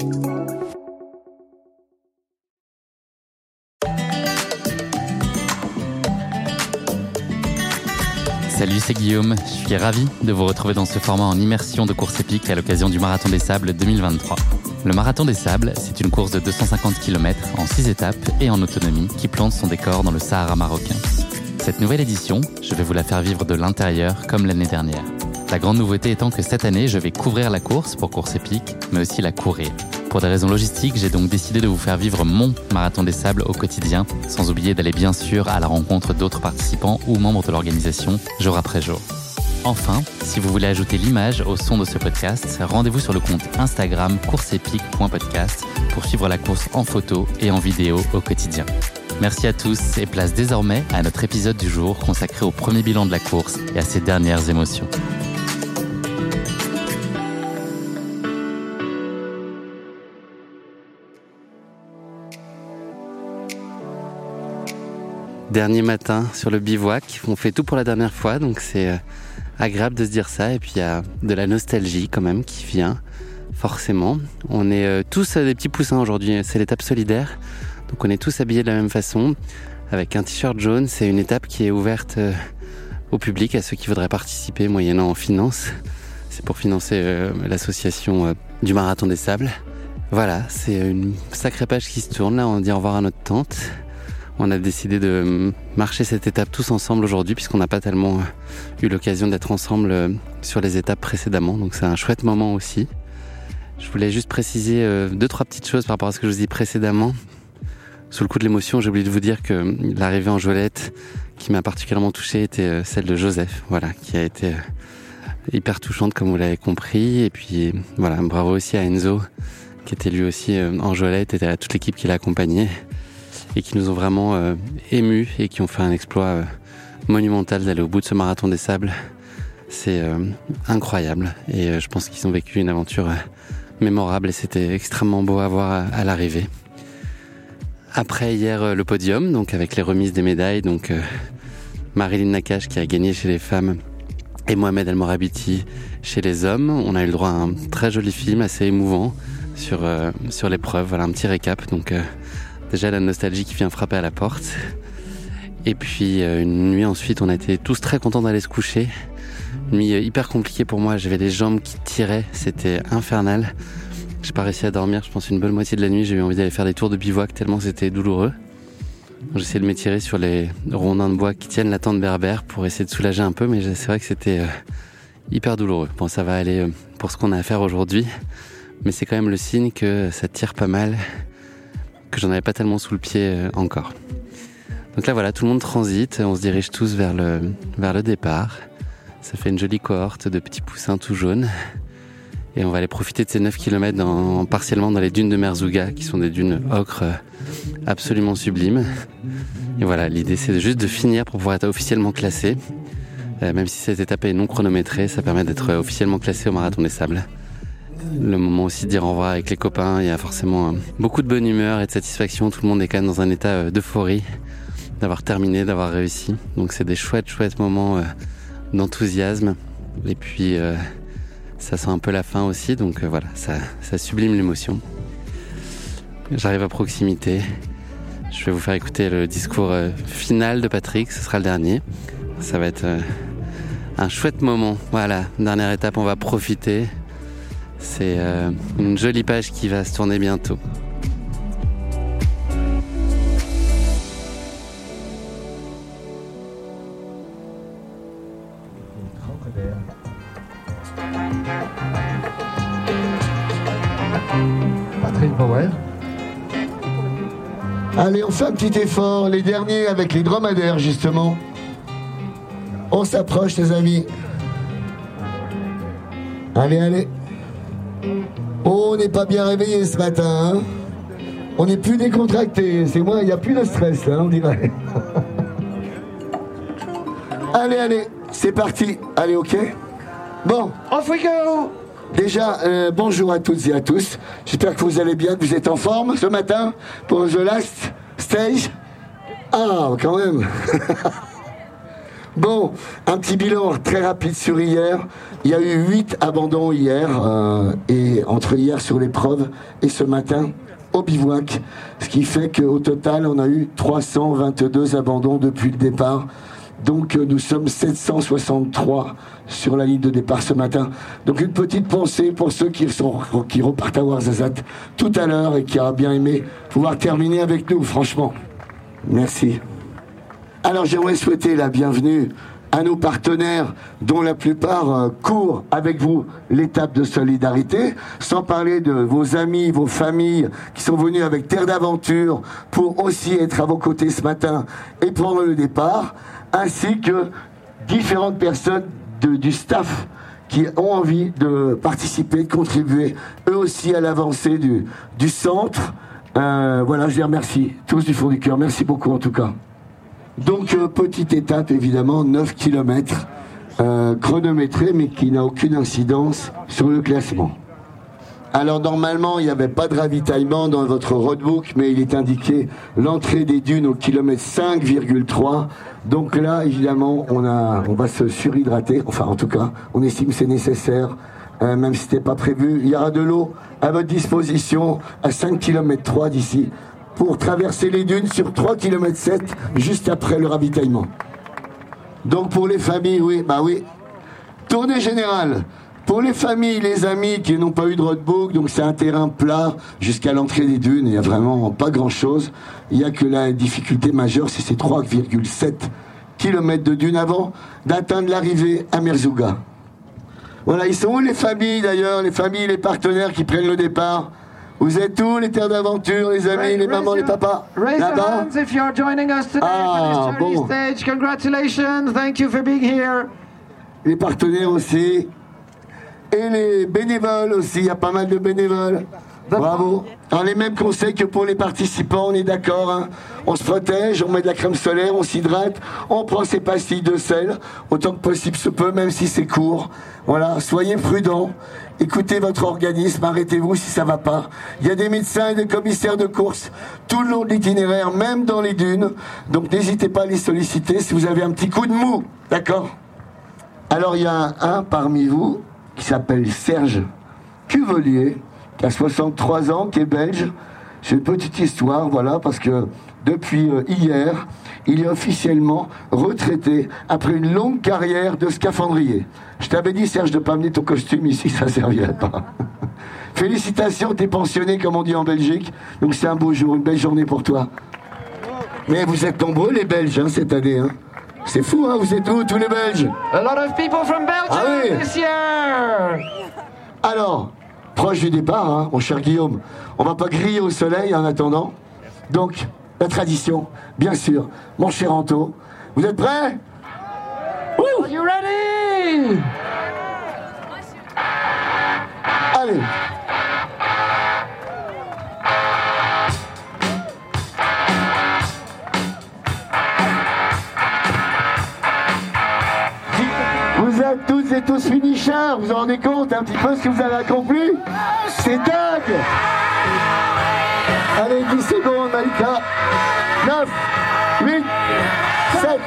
Salut, c'est Guillaume. Je suis ravi de vous retrouver dans ce format en immersion de course épique à l'occasion du Marathon des Sables 2023. Le Marathon des Sables, c'est une course de 250 km en 6 étapes et en autonomie qui plante son décor dans le Sahara marocain. Cette nouvelle édition, je vais vous la faire vivre de l'intérieur comme l'année dernière. La grande nouveauté étant que cette année, je vais couvrir la course pour course épique, mais aussi la courir. Pour des raisons logistiques, j'ai donc décidé de vous faire vivre mon marathon des sables au quotidien, sans oublier d'aller bien sûr à la rencontre d'autres participants ou membres de l'organisation jour après jour. Enfin, si vous voulez ajouter l'image au son de ce podcast, rendez-vous sur le compte Instagram courseepique.podcast pour suivre la course en photo et en vidéo au quotidien. Merci à tous et place désormais à notre épisode du jour consacré au premier bilan de la course et à ses dernières émotions. Dernier matin sur le bivouac, on fait tout pour la dernière fois, donc c'est euh, agréable de se dire ça. Et puis il y a de la nostalgie quand même qui vient, forcément. On est euh, tous des petits poussins aujourd'hui, c'est l'étape solidaire. Donc on est tous habillés de la même façon, avec un t-shirt jaune. C'est une étape qui est ouverte euh, au public, à ceux qui voudraient participer, moyennant en finance. C'est pour financer l'association du Marathon des Sables. Voilà, c'est une sacrée page qui se tourne. Là, on dit au revoir à notre tante on a décidé de marcher cette étape tous ensemble aujourd'hui puisqu'on n'a pas tellement euh, eu l'occasion d'être ensemble euh, sur les étapes précédemment. Donc c'est un chouette moment aussi. Je voulais juste préciser euh, deux, trois petites choses par rapport à ce que je vous ai dit précédemment. Sous le coup de l'émotion, j'ai oublié de vous dire que l'arrivée en Jolette qui m'a particulièrement touché était celle de Joseph, voilà, qui a été hyper touchante comme vous l'avez compris. Et puis voilà, bravo aussi à Enzo qui était lui aussi en Jolette et à toute l'équipe qui l'a accompagné et qui nous ont vraiment euh, émus et qui ont fait un exploit euh, monumental d'aller au bout de ce marathon des sables. C'est euh, incroyable et je pense qu'ils ont vécu une aventure mémorable et c'était extrêmement beau à voir à, l'arrivée. Après hier le podium, donc avec les remises des médailles, donc Marilyn Nakache qui a gagné chez les femmes et Mohamed El Morabiti chez les hommes. On a eu le droit à un très joli film assez émouvant sur sur l'épreuve. Voilà un petit récap. Donc Déjà la nostalgie qui vient frapper à la porte. Et puis euh, une nuit ensuite, on a été tous très contents d'aller se coucher. Une nuit euh, hyper compliquée pour moi. J'avais les jambes qui tiraient, c'était infernal. J'ai pas réussi à dormir, je pense une bonne moitié de la nuit. J'ai eu envie d'aller faire des tours de bivouac tellement c'était douloureux. J'essayais de m'étirer sur les rondins de bois qui tiennent la tente berbère pour essayer de soulager un peu, mais c'est vrai que c'était euh, hyper douloureux. Bon, ça va aller pour ce qu'on a à faire aujourd'hui, mais c'est quand même le signe que ça tire pas mal que j'en avais pas tellement sous le pied euh, encore. Donc là voilà, tout le monde transite, on se dirige tous vers le, vers le départ. Ça fait une jolie cohorte de petits poussins tout jaunes. Et on va aller profiter de ces 9 km partiellement dans les dunes de Merzouga, qui sont des dunes ocre absolument sublimes. Et voilà, l'idée c'est juste de finir pour pouvoir être officiellement classé. Euh, même si cette étape est non chronométrée, ça permet d'être officiellement classé au Marathon des Sables le moment aussi de dire au revoir avec les copains. Il y a forcément euh, beaucoup de bonne humeur et de satisfaction. Tout le monde est quand même dans un état euh, d'euphorie d'avoir terminé, d'avoir réussi. Donc c'est des chouettes, chouettes moments euh, d'enthousiasme. Et puis ça sent un peu la fin aussi. Donc voilà, ça, ça sublime l'émotion. J'arrive à proximité. Je vais vous faire écouter le discours final de Patrick. Ce sera le dernier. Ça va être un chouette moment. Voilà, dernière étape, on va profiter. C'est euh, une jolie page qui va se tourner bientôt. Patrick Bauer. Allez, on fait un petit effort, les derniers avec les dromadaires justement. On s'approche les amis. Allez, allez. On n'est pas bien réveillé ce matin. Hein. on n'est plus décontracté. C'est moi, il n'y a plus de stress, là, on dirait. allez, allez, c'est parti. Allez, ok Bon. Off we go Déjà, euh, bonjour à toutes et à tous. J'espère que vous allez bien, que vous êtes en forme ce matin pour The Last Stage. Ah, quand même. bon, un petit bilan très rapide sur hier. Il y a eu 8 abandons hier, euh, et entre hier sur l'épreuve et ce matin au bivouac. Ce qui fait qu'au total, on a eu 322 abandons depuis le départ. Donc euh, nous sommes 763 sur la ligne de départ ce matin. Donc une petite pensée pour ceux qui, sont, qui repartent à Warzazat tout à l'heure et qui auraient bien aimé pouvoir terminer avec nous, franchement. Merci. Alors j'aimerais souhaiter la bienvenue à nos partenaires dont la plupart euh, courent avec vous l'étape de solidarité, sans parler de vos amis, vos familles qui sont venus avec Terre d'Aventure pour aussi être à vos côtés ce matin et prendre le départ ainsi que différentes personnes du staff qui ont envie de participer, de contribuer eux aussi à l'avancée du, centre. Euh, voilà, je les remercie tous du fond du cœur. Merci beaucoup en tout cas. Donc, euh, petite étape évidemment, 9 km euh, mais qui n'a aucune incidence sur le classement. Alors normalement, il n'y avait pas de ravitaillement dans votre roadbook, mais il est indiqué l'entrée des dunes au kilomètre 5,3. Donc là, évidemment, on, a, on va se surhydrater. Enfin, en tout cas, on estime que c'est nécessaire, euh, même si ce n'était pas prévu. Il y aura de l'eau à votre disposition à 5 km 3 d'ici pour traverser les dunes sur 3 km 7 juste après le ravitaillement. Donc pour les familles, oui, bah oui. Tournée générale. Pour les familles, les amis qui n'ont pas eu de roadbook, donc c'est un terrain plat jusqu'à l'entrée des dunes, il n'y a vraiment pas grand-chose. Il n'y a que la difficulté majeure, c'est ces 3,7 km de dunes avant d'atteindre l'arrivée à Merzouga. Voilà, ils sont où les familles d'ailleurs, les familles, les partenaires qui prennent le départ? Vous êtes où les terres d'aventure, les amis, les mamans, les papas Là-bas Ah, bon. Congratulations, thank you for being here. Les partenaires aussi. Et les bénévoles aussi, il y a pas mal de bénévoles. Bravo. Alors les mêmes conseils que pour les participants, on est d'accord. Hein. on se protège, on met de la crème solaire, on s'hydrate, on prend ses pastilles de sel autant que possible se peut, même si c'est court. Voilà, soyez prudents. Écoutez votre organisme, arrêtez-vous si ça va pas. Il y a des médecins et des commissaires de course tout le long de l'itinéraire, même dans les dunes. Donc n'hésitez pas à les solliciter si vous avez un petit coup de mou, d'accord? Alors il y a un parmi vous qui s'appelle Serge Cuvelier, qui a 63 ans, qui est belge. C'est une petite histoire, voilà, parce que depuis euh, hier, il est officiellement retraité après une longue carrière de scaphandrier. Je t'avais dit, Serge, de pas amener ton costume ici, ça servirait pas. Félicitations, t'es pensionné, comme on dit en Belgique. Donc c'est un beau jour, une belle journée pour toi. Mais vous êtes nombreux, les Belges, hein, cette année. Hein. C'est fou, hein, vous êtes où, tous les Belges? A lot of people from Belgium ah this year Alors, proche du départ, hein, mon cher Guillaume, on va pas griller au soleil en attendant. Donc, la tradition, bien sûr. Mon cher Anto, vous êtes prêts? Are you ready? Allez. Vous êtes toutes et tous finishers, vous vous rendez compte un petit peu ce que vous avez accompli? C'est dingue Allez, 10 secondes, Malika. 9, 8, 7,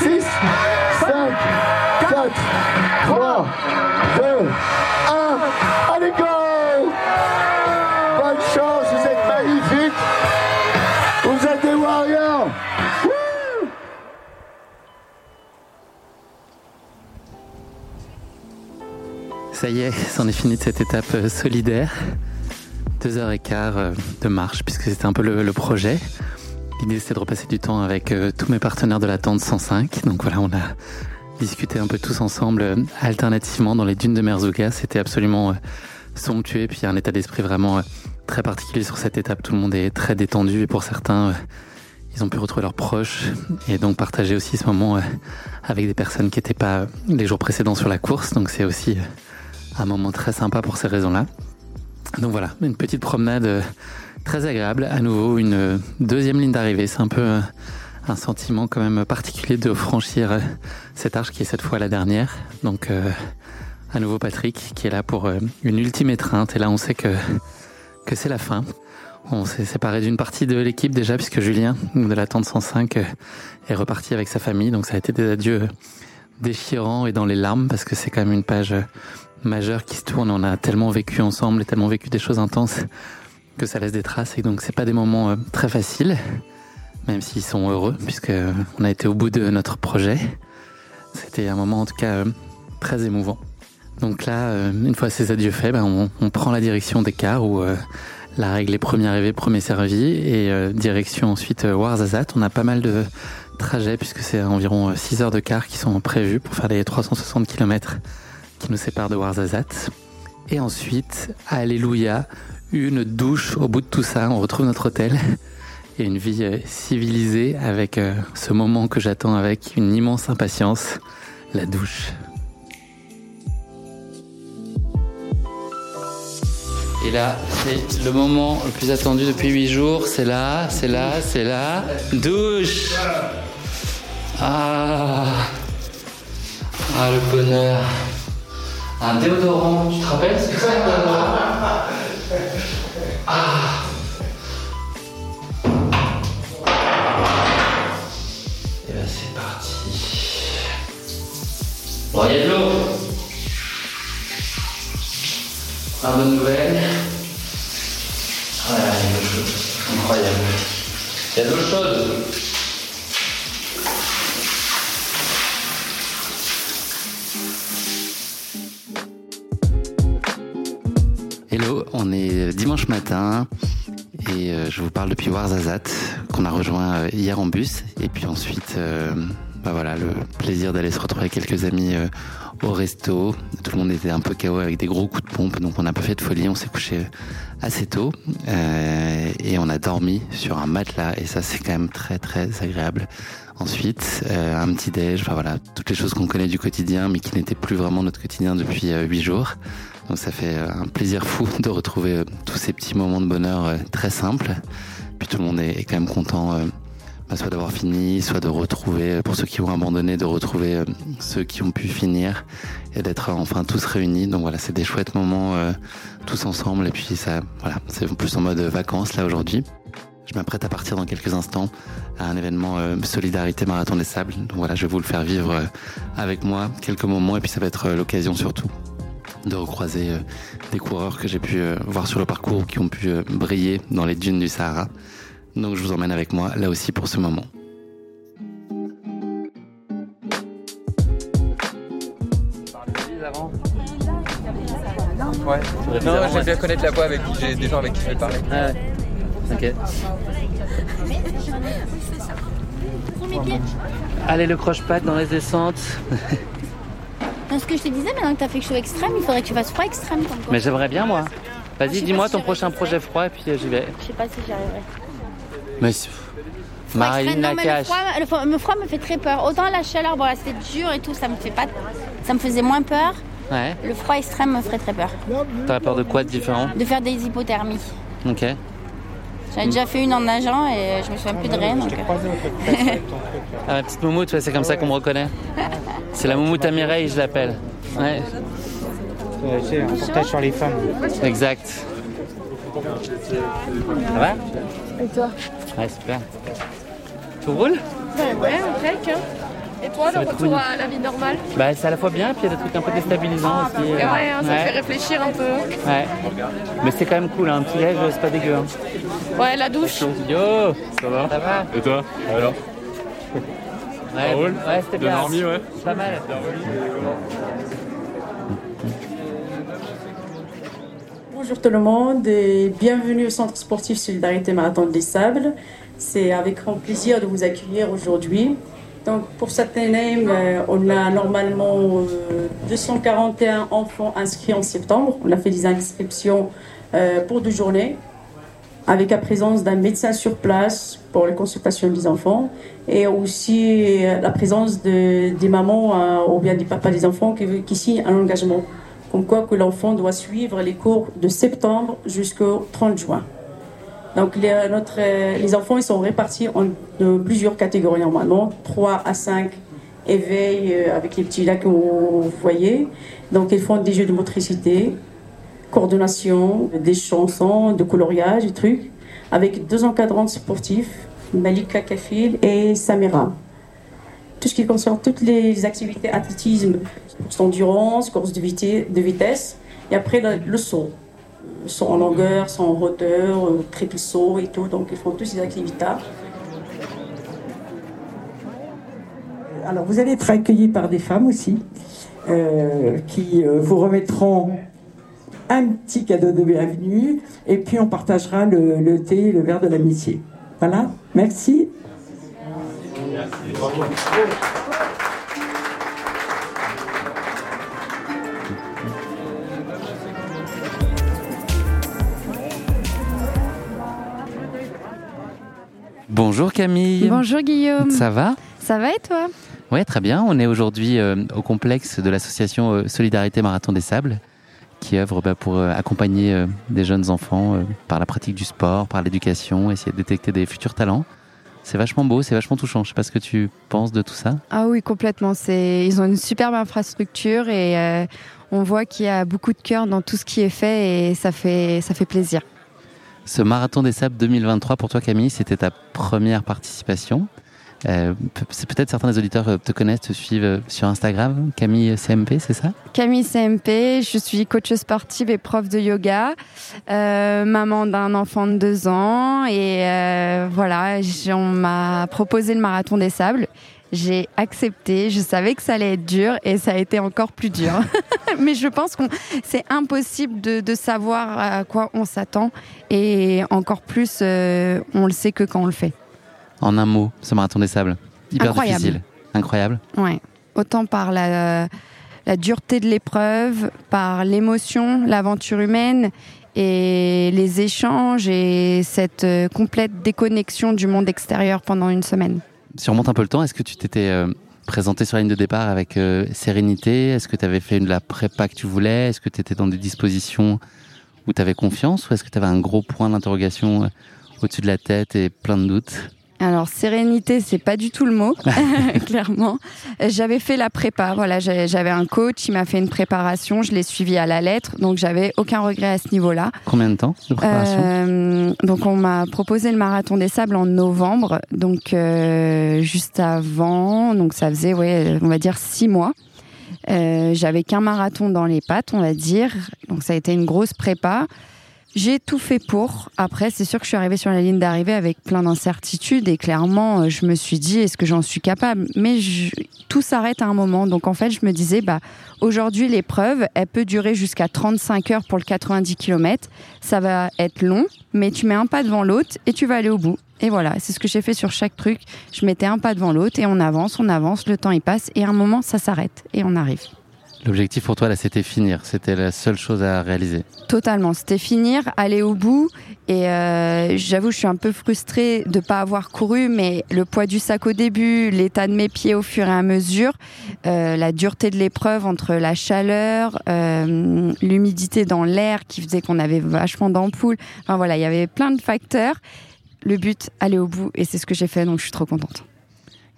6, 5, 4, 3, 2, 1. Allez, go Bonne chance, vous êtes magnifiques. Vous êtes des warriors. Ça y est, c'en est fini de cette étape euh, solidaire deux heures et quart euh, de marche, puisque c'était un peu le, projet. L'idée c'était de repasser du temps avec euh, tous mes partenaires de la tente 105. Donc voilà, on a discuté un peu tous ensemble euh, alternativement dans les dunes de Merzouga. C'était absolument somptueux, puis un état d'esprit vraiment très particulier sur cette étape. Tout le monde est très détendu et pour certains, ils ont pu retrouver leurs proches et donc partager aussi ce moment avec des personnes qui n'étaient pas les jours précédents sur la course. Donc c'est aussi un moment très sympa pour ces raisons-là. Donc voilà, une petite promenade très agréable. À nouveau, une deuxième ligne d'arrivée. C'est un peu un sentiment quand même particulier de franchir cette arche qui est cette fois la dernière. Donc à nouveau Patrick qui est là pour une ultime étreinte. Et là, on sait que, que c'est la fin. On s'est séparé d'une partie de l'équipe déjà puisque Julien de la tente 105 est reparti avec sa famille. Donc ça a été des adieux déchirants et dans les larmes parce que c'est quand même une page majeure qui se tourne. On a tellement vécu ensemble et tellement vécu des choses intenses que ça laisse des traces et donc c'est pas des moments euh, très faciles, même s'ils sont heureux puisque on a été au bout de notre projet. C'était un moment en tout cas euh, très émouvant. Donc là, euh, une fois ces adieux faits, ben on, prend la direction des cars où la règle est premier arrivé, premier servi et direction ensuite Warzazat. On a pas mal de trajets puisque c'est environ 6 heures de car qui sont prévues pour faire les 360 km qui nous séparent de Warzazat. Et ensuite, Alléluia, une douche au bout de tout ça. On retrouve notre hôtel et une vie euh, civilisée avec euh, ce moment que j'attends avec une immense impatience, la douche. Et là, c'est le moment le plus attendu depuis 8 jours. C'est là, c'est là, c'est là. Douche Ah Ah, le bonheur Un déodorant, tu te rappelles ce que c'est Ah Et là, c'est parti. Bon, il y a de l'eau Une bonne nouvelle. Voilà, il y a de l'eau. Incroyable. Il y a de l'eau chaude. Matin et euh, je vous parle depuis Warzazat qu'on a rejoint euh, hier en bus et puis ensuite euh, bah voilà le plaisir d'aller se retrouver avec quelques amis au resto. Tout le monde était un peu KO avec des gros coups de pompe donc on a pas fait de folie, on s'est couché assez tôt et on a dormi sur un matelas et ça c'est quand même très très agréable. Ensuite, un petit déj, enfin voilà, toutes les choses qu'on connaît du quotidien, mais qui n'étaient plus vraiment notre quotidien depuis huit jours. Donc ça fait un plaisir fou de retrouver tous ces petits moments de bonheur très simples. Puis tout le monde est quand même content, bah, soit d'avoir fini, soit de retrouver, pour ceux qui ont abandonné, de retrouver ceux qui ont pu finir et d'être enfin tous réunis. Donc voilà, c'est des chouettes moments tous ensemble. Et puis ça, voilà, c'est plus en mode vacances là aujourd'hui. Je m'apprête à partir dans quelques instants à un événement euh, Solidarité Marathon des Sables. Donc voilà, je vais vous le faire vivre euh, avec moi quelques moments et puis ça va être euh, l'occasion surtout de recroiser des coureurs que j'ai pu voir sur le parcours qui ont pu briller dans les dunes du Sahara. Donc je vous emmène avec moi là aussi pour ce moment. Ouais. Non, j'aime bien connaître la voix avec qui j'ai des gens avec qui je vais parler. Ah ouais. Ok. Allez, le croche-patte dans les descentes. Dans ce que je te disais, maintenant que tu as fait chaud extrême, il faudrait que tu fasses froid extrême. Mais j'aimerais bien, moi. Vas-y, dis-moi si ton prochain projet froid et puis euh, j'y vais. Je sais pas si j'y arriverai. Mais Froid Marine extrême, non, mais le froid, le, froid, le froid me fait très peur. Autant la chaleur, bon, c'était dur et tout, ça me fait pas, ça me faisait moins peur. Ouais. Le froid extrême me ferait très peur. T'as peur de quoi de différent? De faire des hypothermies. Ok. J'en ai déjà fait une en nageant et je me souviens plus de rien. donc, euh, Ah, ma petite moumoute, ouais, c'est comme ça qu'on me reconnaît. C'est la moumoute à Mireille, je l'appelle. Ouais, C'est un reportage sur les femmes. exact. Ça va? Et toi? Ouais, super. Tout roule? Ouais, impec. Hein. Et toi, le retour cool. à la vie normale? Bah, c'est à la fois bien, puis il y a des trucs un peu déstabilisants aussi. Ouais, euh, hein, ça te ouais, fait réfléchir un peu. ouais. Mais c'est quand même cool, hein. un petit déj, c'est pas dégueu. hein. Ouais, la douche. Yo Ça va Ça va Et toi? Alors? Ouais, roule ouais c'était Bien bien. dormi, ouais Pas mal. Bonjour tout le monde et bienvenue au Centre sportif Solidarité Marathon des Sables. C'est avec grand plaisir de vous accueillir aujourd'hui. Donc pour cette année, euh, on a normalement euh, 241 enfants inscrits en septembre. On a fait des inscriptions euh, pour deux journées. avec la présence d'un médecin sur place pour les consultations des enfants et aussi la présence de, des mamans ou bien des papas des enfants qui, qui signent un engagement. Comme quoi que l'enfant doit suivre les cours de septembre jusqu'au 30 juin. Donc les, les enfants ils sont répartis en plusieurs catégories normalement, 3 à 5 éveil euh, avec les petits que vous voyez. Donc ils font des jeux de motricité, coordination, des chansons, de coloriage, des trucs, avec deux encadrants sportifs, Malika Kafil et Samira. Tout ce qui concerne toutes les activités athlétisme, course d'endurance, course de, vitesse, et après le, saut. Saut en longueur, saut en hauteur, euh, saut et tout, donc ils font toutes ces activités. Alors vous allez être accueillis par des femmes aussi, euh, qui euh, vous remettront un petit cadeau de bienvenue et puis on partagera le, thé et le verre de l'amitié. Voilà, merci. Bonjour Camille. Bonjour Guillaume. Ça va? Ça va et toi? Oui, très bien. On est aujourd'hui euh, au complexe de l'association Solidarité Marathon des Sables qui œuvre bah, pour euh, accompagner euh, des jeunes enfants euh, par la pratique du sport, par l'éducation, essayer de détecter des futurs talents. C'est vachement beau, c'est vachement touchant. Je sais pas ce que tu penses de tout ça. Ah oui, complètement. C'est ils ont une superbe infrastructure et on voit qu'il y a beaucoup de cœur dans tout ce qui est fait et ça fait ça fait plaisir. Ce marathon des sables 2023 pour toi Camille, c'était ta première participation. Euh, peut-être certains des auditeurs euh, te connaissent, te suivent euh, sur Instagram. Camille CMP, c'est ça? Camille CMP, je suis coach sportive et prof de yoga, maman d'un enfant de deux ans et voilà, on m'a proposé le marathon des sables. J'ai accepté, je savais que ça allait être dur et ça a été encore plus dur. Mais je pense que c'est impossible de, de, savoir à quoi on s'attend et encore plus on le sait que quand on le fait en un mot, ce marathon des sables Hyper Incroyable. difficile. Incroyable. Ouais. Autant par la, la dureté de l'épreuve, par l'émotion, l'aventure humaine et les échanges et cette euh, complète déconnexion du monde extérieur pendant une semaine. Si on remonte un peu le temps, est-ce que tu t'étais euh, présenté sur la ligne de départ avec euh, sérénité? Est-ce que tu avais fait de la prépa que tu voulais? Est-ce que tu étais dans des dispositions où tu avais confiance? Ou est-ce que tu avais un gros point d'interrogation au-dessus de la tête et plein de doutes? Alors sérénité, c'est pas du tout le mot, clairement. J'avais fait la prépa, voilà, j'avais un coach, il m'a fait une préparation, je l'ai suivi à la lettre, donc j'avais aucun regret à ce niveau-là. Combien de temps de préparation euh, Donc on m'a proposé le marathon des sables en novembre, donc euh, juste avant, donc ça faisait, ouais, on va dire six mois. Euh, j'avais qu'un marathon dans les pattes, on va dire, donc ça a été une grosse prépa. J'ai tout fait pour. Après, c'est sûr que je suis arrivée sur la ligne d'arrivée avec plein d'incertitudes et clairement, euh, je me suis dit, est-ce que j'en suis capable? Mais tout s'arrête à un moment. Donc en fait, je me disais, bah aujourd'hui, l'épreuve, elle peut durer jusqu'à 35 heures pour le 90 km. Ça va être long, mais tu mets un pas devant l'autre et tu vas aller au bout. Et voilà, c'est ce que j'ai fait sur chaque truc. Je mettais un pas devant l'autre et on avance, on avance, le temps il passe et à un moment, ça s'arrête et on arrive. L'objectif pour toi, là, c'était finir. C'était la seule chose à réaliser. Totalement. C'était finir, aller au bout. Et euh, j'avoue, je suis un peu frustrée de pas avoir couru, mais le poids du sac au début, l'état de mes pieds au fur et à mesure, euh, la dureté de l'épreuve entre la chaleur, euh, l'humidité dans l'air qui faisait qu'on avait vachement d'ampoules. Enfin voilà, il y avait plein de facteurs. Le but, aller au bout. Et c'est ce que j'ai fait, donc je suis trop contente.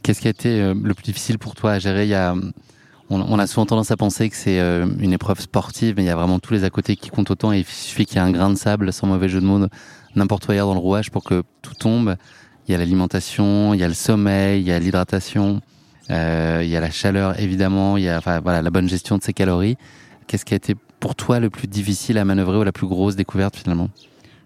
Qu'est-ce qui a été le plus difficile pour toi à gérer? Il y a on, a souvent tendance à penser que c'est euh, une épreuve sportive, mais il y a vraiment tous les à côté qui comptent autant. Et il suffit qu'il y ait un grain de sable, sans mauvais jeu de mots, n'importe où ailleurs dans le rouage pour que tout tombe. Il y a l'alimentation, il y a le sommeil, il y a l'hydratation, euh, il y a la chaleur évidemment, il y a enfin, voilà la bonne gestion de ses calories. Qu'est-ce qui a été pour toi le plus difficile à manœuvrer ou la plus grosse découverte finalement?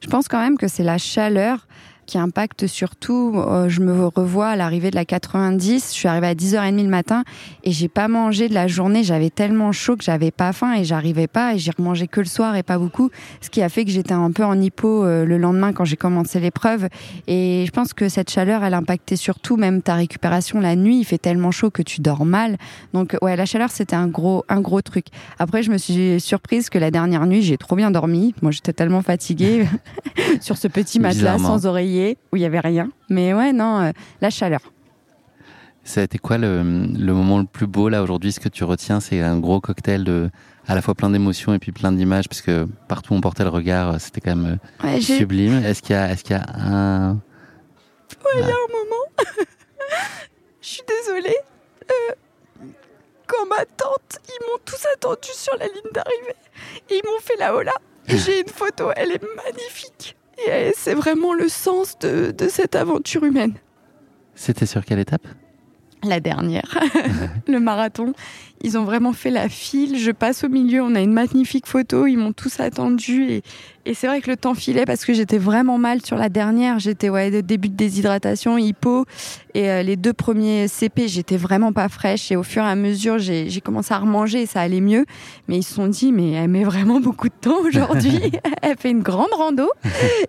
Je pense quand même que c'est la chaleur qui impacte surtout. Euh, je me revois à l'arrivée de la 90. Je suis arrivée à 10h30 le matin et j'ai pas mangé de la journée. J'avais tellement chaud que j'avais pas faim et j'arrivais pas et j'ai remangé que le soir et pas beaucoup. Ce qui a fait que j'étais un peu en hypo euh, le lendemain quand j'ai commencé l'épreuve. Et je pense que cette chaleur, elle impactait surtout même ta récupération la nuit. Il fait tellement chaud que tu dors mal. Donc ouais, la chaleur, c'était un gros, un gros truc. Après, je me suis surprise que la dernière nuit, j'ai trop bien dormi. Moi, j'étais tellement fatiguée sur ce petit matelas sans oreiller où il y avait rien. Mais ouais, non, euh, la chaleur. Ça a été quoi le, moment le plus beau là aujourd'hui? Ce que tu retiens, c'est un gros cocktail de à la fois plein d'émotions et puis plein d'images, parce que partout où on portait le regard, c'était quand même euh, sublime. Est-ce qu'il y qu'il y a un Ouais, il y a un moment. Je suis désolée. Euh, quand ma tante, ils m'ont tous attendu sur la ligne d'arrivée. Et ils m'ont fait la hola. J'ai une photo, elle est magnifique. Et c'est vraiment le sens de, de cette aventure humaine. C'était sur quelle étape? La dernière, le marathon. Ils ont vraiment fait la file. Je passe au milieu, on a une magnifique photo. Ils m'ont tous attendu et, et c'est vrai que le temps filait parce que j'étais vraiment mal sur la dernière. J'étais ouais début de déshydratation, hypo et euh, les deux premiers CP, j'étais vraiment pas fraîche et au fur et à mesure, j'ai commencé à remanger et ça allait mieux. Mais ils se sont dit mais elle met vraiment beaucoup de temps aujourd'hui. elle fait une grande rando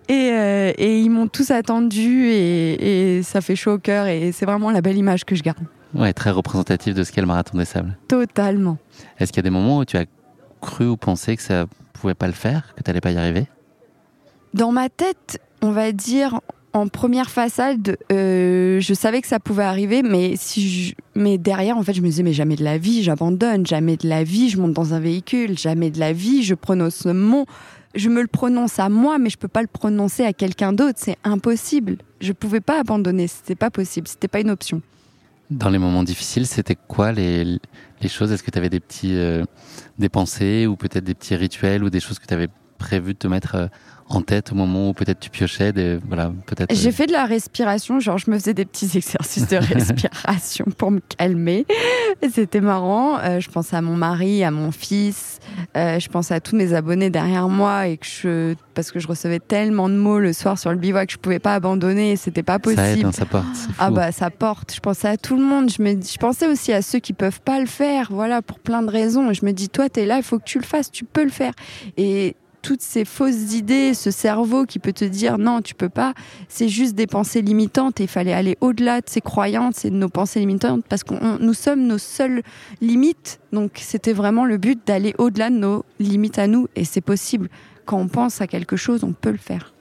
et, euh, et ils m'ont tous attendu et, et ça fait chaud au cœur et c'est vraiment la belle image que je garde. Ouais, très représentatif de ce qu'est le marathon des sables. Totalement. Est-ce qu'il y a des moments où tu as cru ou pensé que ça pouvais pas le faire, que tu n'allais pas y arriver? Dans ma tête, on va dire en première façade, euh, je savais que ça pouvait arriver, mais si mais derrière, en fait, je me disais mais jamais de la vie, j'abandonne, jamais de la vie, je monte dans un véhicule, jamais de la vie, je prononce ce mot, je me le prononce à moi, mais je peux pas le prononcer à quelqu'un d'autre, c'est impossible. Je pouvais pas abandonner, c'était pas possible, c'était pas une option. Dans les moments difficiles, c'était quoi les, les choses? Est-ce que tu avais des petits euh, des pensées ou peut-être des petits rituels ou des choses que tu avais prévu de te mettre euh, en tête au moment où peut-être tu piochais des, voilà peut-être j'ai euh, fait de la respiration genre je me faisais des petits exercices de respiration pour me calmer. C'était marrant. Euh, je pensais à mon mari à mon fils. Je pensais à tous mes abonnés derrière moi et que je parce que je recevais tellement de mots le soir sur le bivouac que je pouvais pas abandonner c'était pas possible ça aide, hein, ça porte ah bah ça porte. Je pensais à tout le monde. Je me je pensais aussi à ceux qui peuvent pas le faire voilà pour plein de raisons. Je me dis toi tu es là il faut que tu le fasses tu peux le faire. Et toutes ces fausses idées, ce cerveau qui peut te dire non, tu peux pas, c'est juste des pensées limitantes et il fallait aller au-delà de ces croyances et de nos pensées limitantes parce que nous sommes nos seules limites. Donc c'était vraiment le but d'aller au-delà de nos limites à nous et c'est possible. Quand on pense à quelque chose, on peut le faire.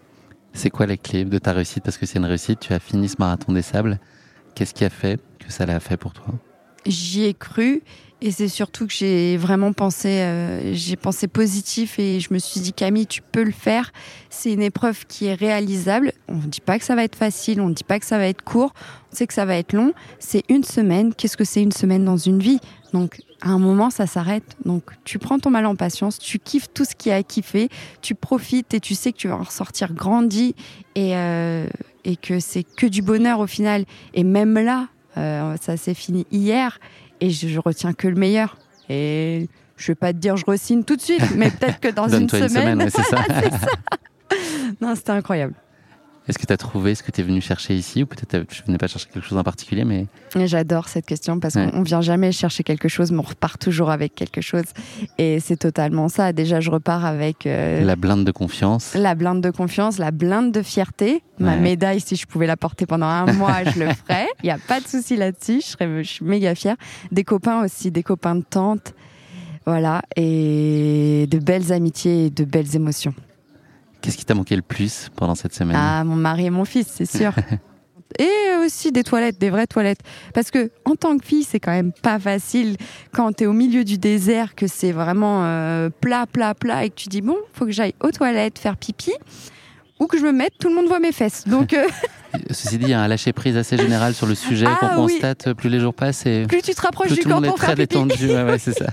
C'est quoi les clés de ta réussite? Parce que c'est une réussite, tu as fini ce marathon des sables. Qu'est-ce qui a fait que ça l'a fait pour toi? J'y ai cru et c'est surtout que j'ai vraiment pensé, euh, j'ai pensé positif et je me suis dit Camille, tu peux le faire. C'est une épreuve qui est réalisable. On ne dit pas que ça va être facile, on ne dit pas que ça va être court, on sait que ça va être long. C'est une semaine. Qu'est-ce que c'est une semaine dans une vie? Donc à un moment, ça s'arrête. Donc tu prends ton mal en patience, tu kiffes tout ce qui a kiffé, tu profites et tu sais que tu vas en ressortir grandi et, euh, et que c'est que du bonheur au final. Et même là, ça s'est fini hier et je, retiens que le meilleur. Et je vais pas te dire je resigne tout de suite, mais peut-être que dans une semaine. Une semaine c'est ça. non, c'était incroyable. Est-ce que tu as trouvé ce que tu es venu chercher ici ou peut-être je venais pas chercher quelque chose en particulier mais J'adore cette question parce qu'on vient jamais chercher quelque chose mais on repart toujours avec quelque chose et c'est totalement ça. Déjà je repars avec euh, la blinde de confiance. La blinde de confiance, la blinde de fierté. Ma médaille si je pouvais la porter pendant un mois, je le ferais. Il y a pas de souci là-dessus, je serais je suis méga fière. Des copains aussi, des copains de tante. Voilà et de belles amitiés et de belles émotions. Qu'est-ce qui t'a manqué le plus pendant cette semaine? Ah, mon mari et mon fils, c'est sûr. et aussi des toilettes, des vraies toilettes. Parce que en tant que fille, c'est quand même pas facile quand tu es au milieu du désert, que c'est vraiment euh, plat, plat, plat, et que tu dis bon, faut que j'aille aux toilettes faire pipi ou que je me mette, tout le monde voit mes fesses. Donc euh, Ceci dit, il y a un lâcher prise assez général sur le sujet ah qu'on constate plus les jours passent. Et plus tu te rapproches du camp pour faire pipi. détendu. ouais, c'est ça.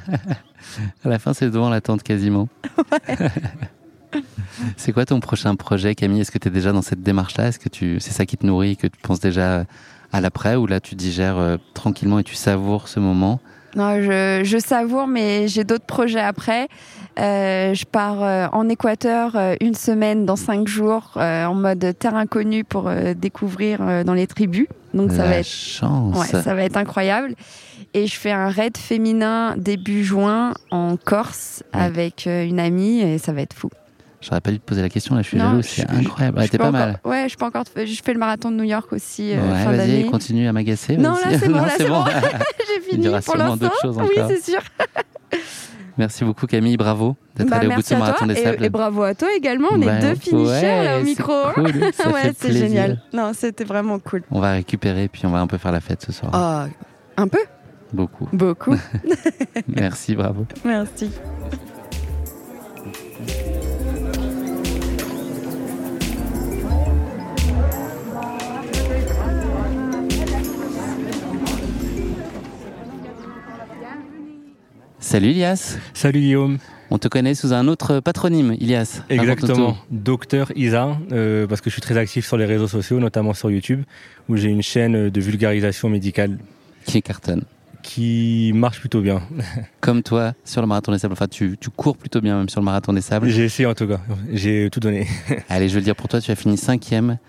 à la fin, c'est devant la tente quasiment. Ouais. C'est quoi ton prochain projet, Camille? Est-ce que tu es déjà dans cette démarche-là? Est-ce que tu, c'est ça qui te nourrit, que tu penses déjà à l'après, ou là tu digères euh, tranquillement et tu savoures ce moment? Non, je, je savoure, mais j'ai d'autres projets après. Euh, je pars euh, en Équateur une semaine dans cinq jours en mode terre inconnue pour découvrir dans les tribus. Donc ça La va être chance. Ouais, ça va être incroyable. Et je fais un raid féminin début juin en Corse avec une amie et ça va être fou. J'aurais pas dû te poser la question, là, je suis jaloux, c'est incroyable. Ouais, t'es pas encore- mal. Ouais, je peux encore. Je fais le marathon de New York aussi euh, ouais, vas-y, continue à m'agacer. Non, là c'est bon, c'est bon. J'ai Il y fini aura pour sûrement l'instant. d'autres choses Oui, encore. c'est sûr. Merci beaucoup Camille, bravo d'être Bah, allé au bout de ce marathon des et, sables. et bravo à toi également. On Bah, est deux finishers ouais, là au micro. cool, ouais, c'est plaisir. génial. Non, c'était vraiment cool. On va récupérer puis on va un peu faire la fête ce soir. Ah, un peu? Beaucoup. Beaucoup. Merci, bravo. Merci. Salut Ilias. Salut Guillaume. On te connaît sous un autre patronyme, Ilias. Exactement, docteur Isa, euh, parce que je suis très actif sur les réseaux sociaux, notamment sur YouTube, où j'ai une chaîne de vulgarisation médicale. Qui cartonne. Qui marche plutôt bien. Comme toi sur le marathon des sables. Enfin, tu, tu cours plutôt bien même sur le marathon des sables. J'ai essayé en tout cas, j'ai tout donné. Allez, je veux le dire pour toi, tu as fini cinquième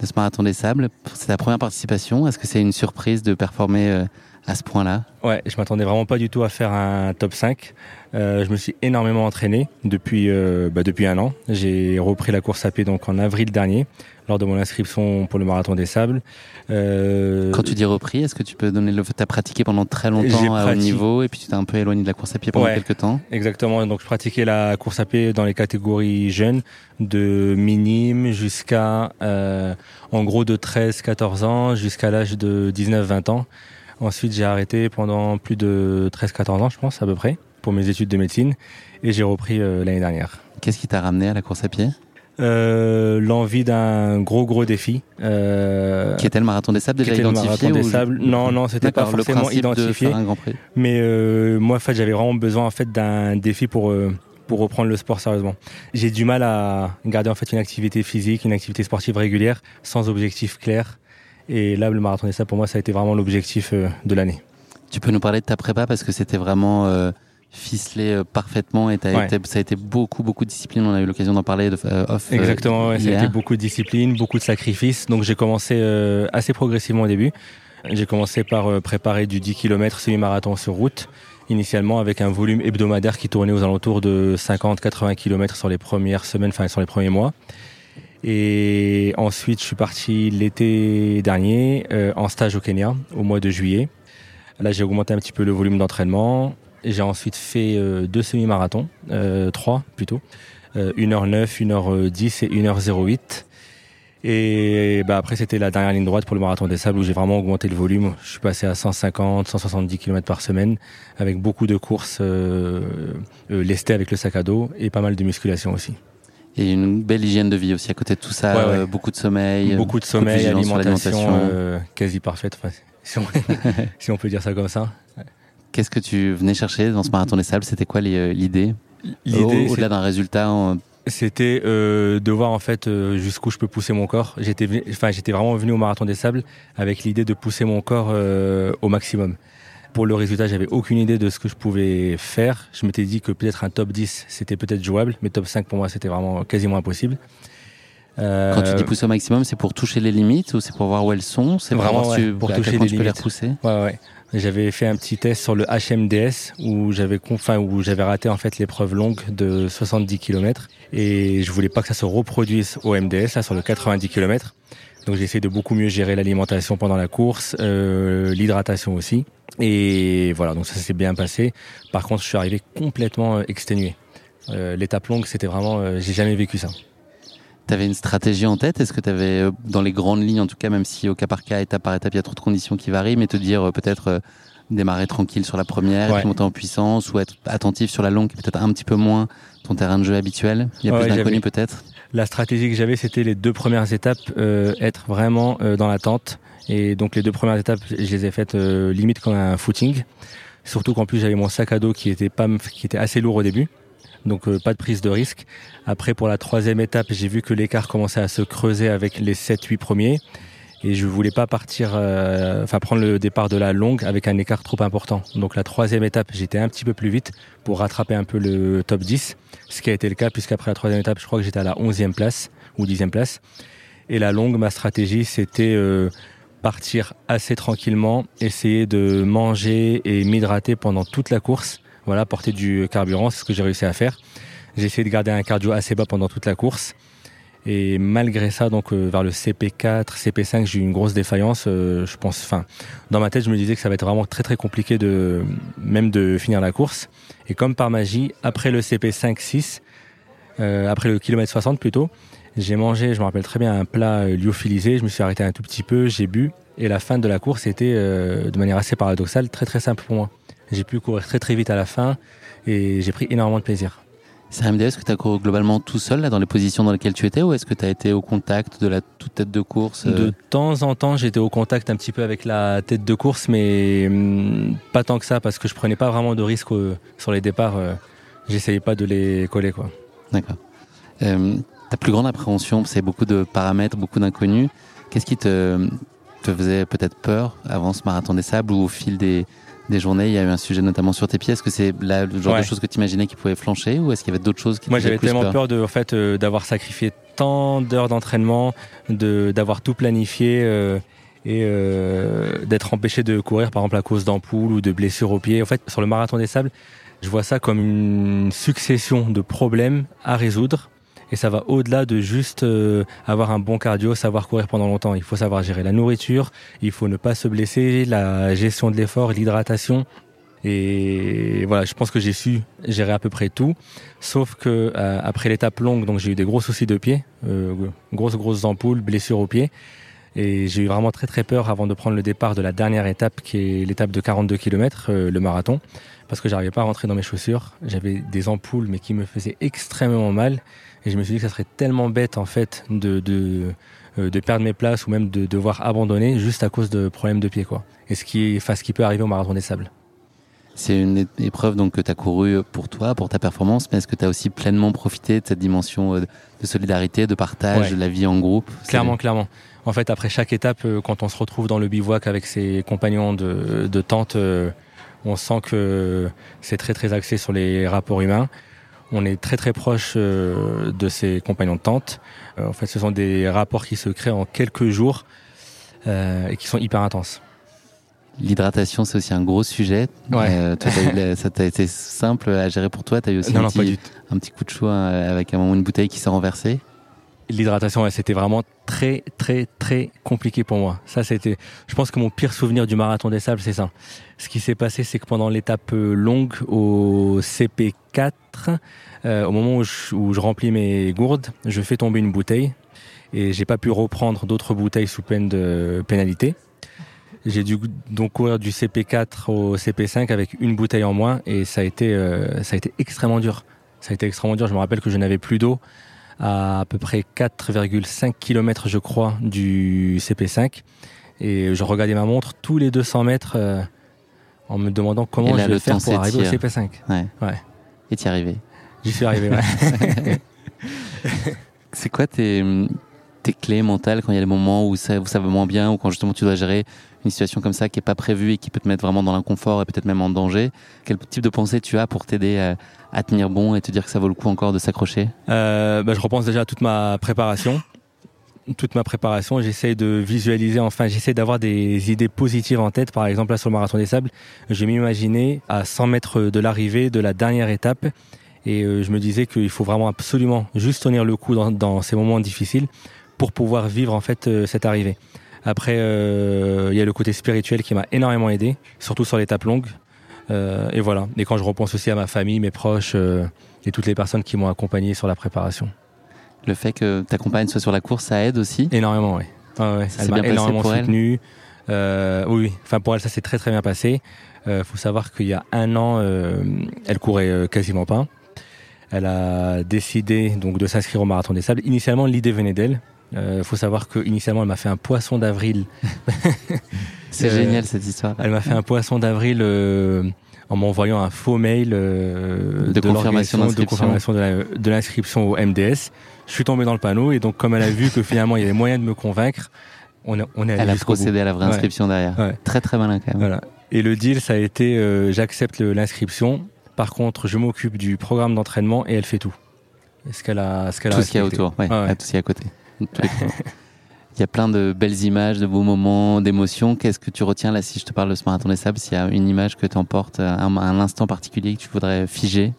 de ce marathon des sables. C'est ta première participation. Est-ce que c'est une surprise de performer euh, à ce point-là Ouais, je m'attendais vraiment pas du tout à faire un top 5. Euh, je me suis énormément entraîné depuis, euh, bah, depuis un an. J'ai repris la course à pied donc en avril dernier, lors de mon inscription pour le marathon des sables. Euh, Quand tu dis repris, est-ce que tu peux donner le Tu as pratiqué pendant très longtemps à haut niveau et puis tu t'es un peu éloigné de la course à pied pendant Ouais, quelques temps Exactement. Donc, je pratiquais la course à pied dans les catégories jeunes, de minime jusqu'à, euh, en gros, de 13-14 ans jusqu'à l'âge de 19-20 ans. Ensuite, j'ai arrêté pendant plus de 13-14 ans, je pense, à peu près, pour mes études de médecine. Et j'ai repris euh, l'année dernière. Qu'est-ce qui t'a ramené à la course à pied? Euh, L'envie d'un gros, gros défi. Euh, Qui était le marathon des sables déjà le identifié marathon des sables. Non, non, c'était pas le forcément de identifié. faire un Grand Prix. Mais euh, moi, en fait, j'avais vraiment besoin en fait d'un défi pour pour reprendre le sport sérieusement. J'ai du mal à garder en fait une activité physique, une activité sportive régulière, sans objectif clair. Et là, le marathon des sables, pour moi, ça a été vraiment l'objectif euh, de l'année. Tu peux nous parler de ta prépa parce que c'était vraiment euh, ficelé euh, parfaitement et Ouais. été- ça a été beaucoup, beaucoup de discipline. On a eu l'occasion d'en parler de, euh, off. Exactement, ouais, ça a été beaucoup de discipline, beaucoup de sacrifices. Donc j'ai commencé euh, assez progressivement au début. J'ai commencé par préparer du 10 km semi-marathon sur route, initialement avec un volume hebdomadaire qui tournait aux alentours de 50-80 km sur les premières semaines, enfin sur les premiers mois. Et ensuite, je suis parti l'été dernier euh, en stage au Kenya, au mois de juillet. Là, j'ai augmenté un petit peu le volume d'entraînement. J'ai ensuite fait euh, deux semi-marathons, euh, trois plutôt, euh, 1h09, 1h10 et 1h08. Et bah, après, c'était la dernière ligne droite pour le marathon des sables où j'ai vraiment augmenté le volume. Je suis passé à 150, 170 km par semaine avec beaucoup de courses euh, euh, lestées avec le sac à dos et pas mal de musculation aussi. Et une belle hygiène de vie aussi à côté de tout ça. Ouais, ouais. euh, beaucoup de sommeil. Beaucoup de sommeil, alimentation euh, quasi parfaite, enfin, si, on, si on peut dire ça comme ça. Qu'est-ce que tu venais chercher dans ce marathon des sables? C'était quoi les- l'idée? Au-delà d'un résultat en- C'était euh, de voir en fait euh, jusqu'où je peux pousser mon corps. J'étais, enfin, j'étais vraiment venu au marathon des sables avec l'idée de pousser mon corps euh, au maximum. Pour le résultat, j'avais aucune idée de ce que je pouvais faire. Je m'étais dit que peut-être un top 10, c'était peut-être jouable, mais top 5 pour moi, c'était vraiment quasiment impossible. Euh, Quand tu dis pousser au maximum, c'est pour toucher les limites ou c'est pour voir où elles sont? C'est Vraiment, ouais, tu- pour toucher les tu peux les limites. repousser? Ouais, ouais. J'avais fait un petit test sur le HMDS où j'avais enfin, où j'avais raté en fait l'épreuve longue de 70 km et je voulais pas que ça se reproduise au MDS là sur le 90 km. Donc j'ai essayé de beaucoup mieux gérer l'alimentation pendant la course, euh, l'hydratation aussi. Et voilà, donc ça s'est bien passé. Par contre, je suis arrivé complètement euh, exténué. Euh, L'étape longue, c'était vraiment, euh, j'ai jamais vécu ça. Tu avais une stratégie en tête? Est-ce que tu avais, dans les grandes lignes, en tout cas, même si au cas par cas, étape par étape, il y a trop de conditions qui varient, mais te dire euh, peut-être euh, démarrer tranquille sur la première, Ouais. monter en puissance, ou être attentif sur la longue, qui est peut-être un petit peu moins ton terrain de jeu habituel? Il y a Ouais, plus d'inconnus peut-être? La stratégie que j'avais, c'était les deux premières étapes, euh, être vraiment euh, dans l'attente. Et donc les deux premières étapes, je les ai faites euh, limite comme un footing. Surtout qu'en plus j'avais mon sac à dos qui était pas, qui était assez lourd au début. Donc euh, pas de prise de risque. Après pour la troisième étape, j'ai vu que l'écart commençait à se creuser avec les 7-8 premiers. Et je voulais pas partir, euh, enfin prendre le départ de la longue avec un écart trop important. Donc la troisième étape, j'étais un petit peu plus vite pour rattraper un peu le top 10, ce qui a été le cas puisqu'après la troisième étape, je crois que j'étais à la onzième place ou dixième place. Et la longue, ma stratégie, c'était euh, partir assez tranquillement, essayer de manger et m'hydrater pendant toute la course. Voilà, porter du carburant, c'est ce que j'ai réussi à faire. J'ai essayé de garder un cardio assez bas pendant toute la course. Et malgré ça, donc euh, vers le CP4, CP5, j'ai eu une grosse défaillance. Euh, je pense, enfin, dans ma tête, je me disais que ça va être vraiment très très compliqué de même de finir la course. Et comme par magie, après le CP5-6, euh, après le kilomètre 60 plutôt, j'ai mangé, je me rappelle très bien, un plat lyophilisé. Je me suis arrêté un tout petit peu, j'ai bu. Et la fin de la course était, de manière assez paradoxale, très très simple pour moi. J'ai pu courir très très vite à la fin et j'ai pris énormément de plaisir. CRMD, est-ce que tu as couru globalement tout seul là, dans les positions dans lesquelles tu étais ou est-ce que tu as été au contact de la toute tête de course euh De temps en temps, j'étais au contact un petit peu avec la tête de course, mais hum, pas tant que ça parce que je prenais pas vraiment de risques euh, sur les départs. Euh, j'essayais pas de les coller. quoi. D'accord. ta plus grande appréhension, c'est beaucoup de paramètres, beaucoup d'inconnus. Qu'est-ce qui te, te faisait peut-être peur avant ce marathon des sables ou au fil des, des journées, il y a eu un sujet notamment sur tes pieds. Est-ce que c'est le genre de choses que tu imaginais qui pouvaient flancher ou est-ce qu'il y avait d'autres choses qui Moi, j'avais tellement peur, de, en fait, euh, d'avoir sacrifié tant d'heures d'entraînement, de, d'avoir tout planifié euh, et euh, d'être empêché de courir, par exemple, à cause d'ampoules ou de blessures au pied. En fait, sur le marathon des sables, je vois ça comme une succession de problèmes à résoudre et ça va au-delà de juste euh, avoir un bon cardio, savoir courir pendant longtemps. Il faut savoir gérer la nourriture, il faut ne pas se blesser, la gestion de l'effort, l'hydratation. Et voilà, je pense que j'ai su gérer à peu près tout, sauf que euh, après l'étape longue, donc j'ai eu des gros soucis de pied, euh, grosses grosses ampoules, blessures au pied, et j'ai eu vraiment très très peur avant de prendre le départ de la dernière étape, qui est l'étape de 42 km, le marathon, parce que j'arrivais pas à rentrer dans mes chaussures. J'avais des ampoules, mais qui me faisaient extrêmement mal. Et je me suis dit que ça serait tellement bête en fait de, de, euh, de perdre mes places ou même de devoir abandonner juste à cause de problèmes de pied quoi. Et ce qui, enfin, ce qui peut arriver au marathon des sables. C'est une épreuve donc que tu as couru pour toi, pour ta performance, mais est-ce que tu as aussi pleinement profité de cette dimension euh, de solidarité, de partage, de la vie en groupe? Clairement, clairement. En fait, après chaque étape, euh, quand on se retrouve dans le bivouac avec ses compagnons de, de tente, on sent que c'est très très axé sur les rapports humains. On est très très proche euh, de ses compagnons de tente. Euh, en fait, ce sont des rapports qui se créent en quelques jours euh, et qui sont hyper intenses. L'hydratation, c'est aussi un gros sujet. Ouais. ça t'a été simple à gérer pour toi. T'as eu aussi un, petit, un, petit, coup de choix avec un moment une bouteille qui s'est renversée. L'hydratation, c'était vraiment très, très, très compliqué pour moi. Ça, c'était, je pense que mon pire souvenir du marathon des sables, c'est ça. Ce qui s'est passé, c'est que pendant l'étape euh, longue au CP4, euh, au moment où je, où je, remplis mes gourdes, je fais tomber une bouteille et j'ai pas pu reprendre d'autres bouteilles sous peine de pénalité. J'ai dû donc courir du CP4 au CP5 avec une bouteille en moins et ça a été, euh, ça a été extrêmement dur. Ça a été extrêmement dur. Je me rappelle que je n'avais plus d'eau à à peu près 4,5 km, je crois, du CP5. Et je regardais ma montre tous les 200 mètres euh, en me demandant comment je vais faire pour arriver au CP5. Ouais. ouais. Et t'y arrivé J'y suis arrivé, ouais. C'est quoi tes, tes clés mentales quand il y a des moments où ça, où ça va moins bien ou quand justement tu dois gérer une situation comme ça qui est pas prévue et qui peut te mettre vraiment dans l'inconfort et peut-être même en danger Quel type de pensée tu as pour t'aider à, à tenir bon et te dire que ça vaut le coup encore de s'accrocher? Euh, bah, Je repense déjà à toute ma préparation. Toute ma préparation, j'essaie de visualiser, enfin j'essaie d'avoir des idées positives en tête. Par exemple, là sur le marathon des sables, je m'imaginer à 100 mètres de l'arrivée de la dernière étape et euh, je me disais qu'il faut vraiment absolument juste tenir le coup dans, dans, ces moments difficiles pour pouvoir vivre en fait euh, cette arrivée. Après, euh, il y a le côté spirituel qui m'a énormément aidé, surtout sur l'étape longue. Euh, et voilà. Et quand je repense aussi à ma famille, mes proches euh, et toutes les personnes qui m'ont accompagné sur la préparation. Le fait que ta compagne soit sur la course, ça aide aussi? Énormément, oui. Ah ouais, elle m'a énormément soutenu. Euh, oui, enfin pour elle, ça s'est très très bien passé. Il euh, faut savoir qu'il y a un an, euh, elle courait quasiment pas. Elle a décidé donc de s'inscrire au marathon des sables. Initialement, l'idée venait d'elle. Il faut savoir que initialement, elle m'a fait un poisson d'avril C'est génial cette histoire. Elle m'a fait un poisson d'avril euh, en m'envoyant un faux mail euh, de, confirmation de confirmation de l'inscription au MDS. Je suis tombé dans le panneau et donc comme elle a vu que finalement il y avait moyen de me convaincre, on, on est Elle a procédé à la vraie inscription derrière. Très très malin quand même. Voilà. Et le deal, ça a été euh, j'accepte l'inscription. Par contre, je m'occupe du programme d'entraînement et elle fait tout. Ce qu'elle a, ce qu'elle tout ce qu'il y a autour, ouais, tout ce qu'il y a à côté. Il y a plein de belles images, de beaux moments, d'émotions. Qu'est-ce que tu retiens là si je te parle de ce marathon des sables? S'il y a une image que tu emportes, un, un instant particulier que tu voudrais figer?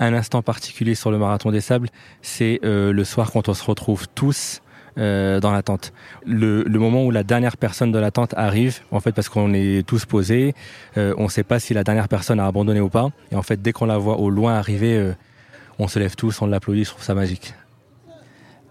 Un instant particulier sur le marathon des sables, c'est euh, le soir quand on se retrouve tous euh, dans la tente. Le, moment où la dernière personne de la tente arrive, en fait, parce qu'on est tous posés, euh, on ne sait pas si la dernière personne a abandonné ou pas. Et en fait, dès qu'on la voit au loin arriver, euh, on se lève tous, on l'applaudit. Je trouve ça magique.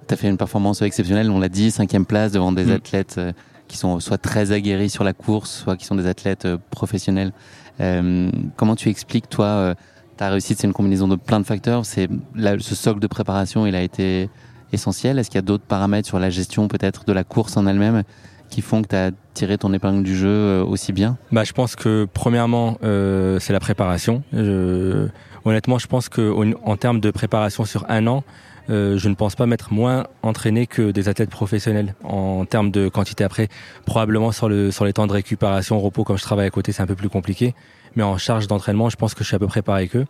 Tu as fait une performance exceptionnelle, on l'a dit, cinquième place devant des mm. athlètes euh, qui sont soit très aguerris sur la course, soit qui sont des athlètes euh, professionnels. Euh, comment tu expliques, toi, ta réussite? C'est une combinaison de plein de facteurs. C'est ce socle de préparation, il a été essentiel Est-ce qu'il y a d'autres paramètres sur la gestion peut-être de la course en elle-même qui font que tu as tiré ton épingle du jeu euh, aussi bien? Bah, Je pense que premièrement, c'est la préparation. Je... Honnêtement, je pense qu'en en termes de préparation sur un an, euh, je ne pense pas m'être moins entraîné que des athlètes professionnels en termes de quantité. Après, probablement sur, le, sur les temps de récupération, repos, comme je travaille à côté, c'est un peu plus compliqué. Mais en charge d'entraînement, je pense que je suis à peu près pareil qu'eux.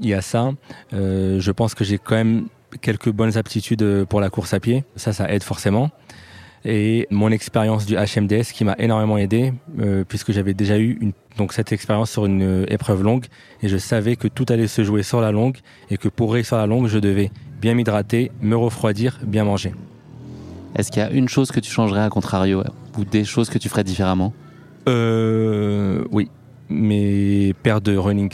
Il y a ça. Euh, je pense que j'ai quand même quelques bonnes aptitudes euh, pour la course à pied. Ça, ça aide forcément. Et mon expérience du HMDS qui m'a énormément aidé, euh, puisque j'avais déjà eu une, donc cette expérience sur une euh, épreuve longue, et je savais que tout allait se jouer sur la longue, et que pour réussir la longue, je devais bien m'hydrater, me refroidir, bien manger. Est-ce qu'il y a une chose que tu changerais à contrario, ou des choses que tu ferais différemment? Euh, Oui mes paires de running.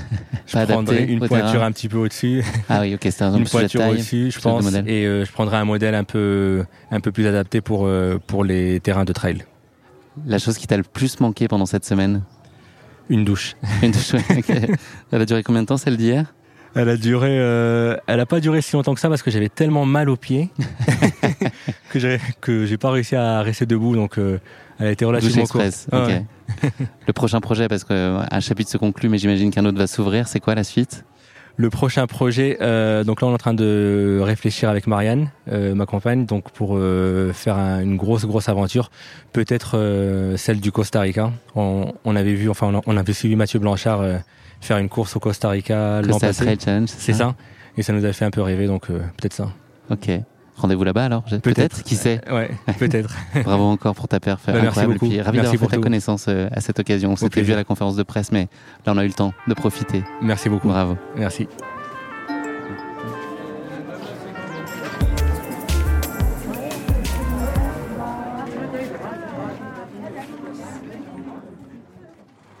je prendrais une pointure un petit peu au-dessus. Ah oui, ok, c'est un Une pointure au-dessus, je pense. Et euh, je prendrais un modèle un peu, un peu plus adapté pour, euh, pour les terrains de trail. La chose qui t'a le plus manqué pendant cette semaine? Une douche. une douche, Elle a duré combien de temps celle d'hier? Elle a duré, euh, elle a pas duré si longtemps que ça parce que j'avais tellement mal aux pieds que j'ai que j'ai pas réussi à rester debout donc elle a été relativement courte. le prochain projet, parce qu'un euh, chapitre se conclut, mais j'imagine qu'un autre va s'ouvrir. C'est quoi la suite? Le prochain projet, euh, donc là on est en train de réfléchir avec Marianne, euh, ma compagne, donc pour euh, faire un, une grosse grosse aventure, peut-être celle du Costa Rica. On, on, avait vu, enfin on, avait suivi Mathieu Blanchard faire une course au Costa Rica l'an passé. C'est ça, et ça nous a fait un peu rêver, donc peut-être ça. Ok. Rendez-vous là-bas alors Peut-être, qui sait Ouais, peut-être. Bravo encore pour ta perf. Bah, merci beaucoup. Puis, ravi d'avoir fait ta connaissance euh, à cette occasion. C'était vu à la conférence de presse, mais là on a eu le temps de profiter. Merci beaucoup. Bravo. Merci.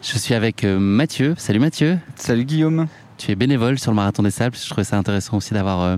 Je suis avec euh, Mathieu. Salut Mathieu. Salut Guillaume. Tu es bénévole sur le Marathon des Sables. Je trouvais ça intéressant aussi d'avoir euh,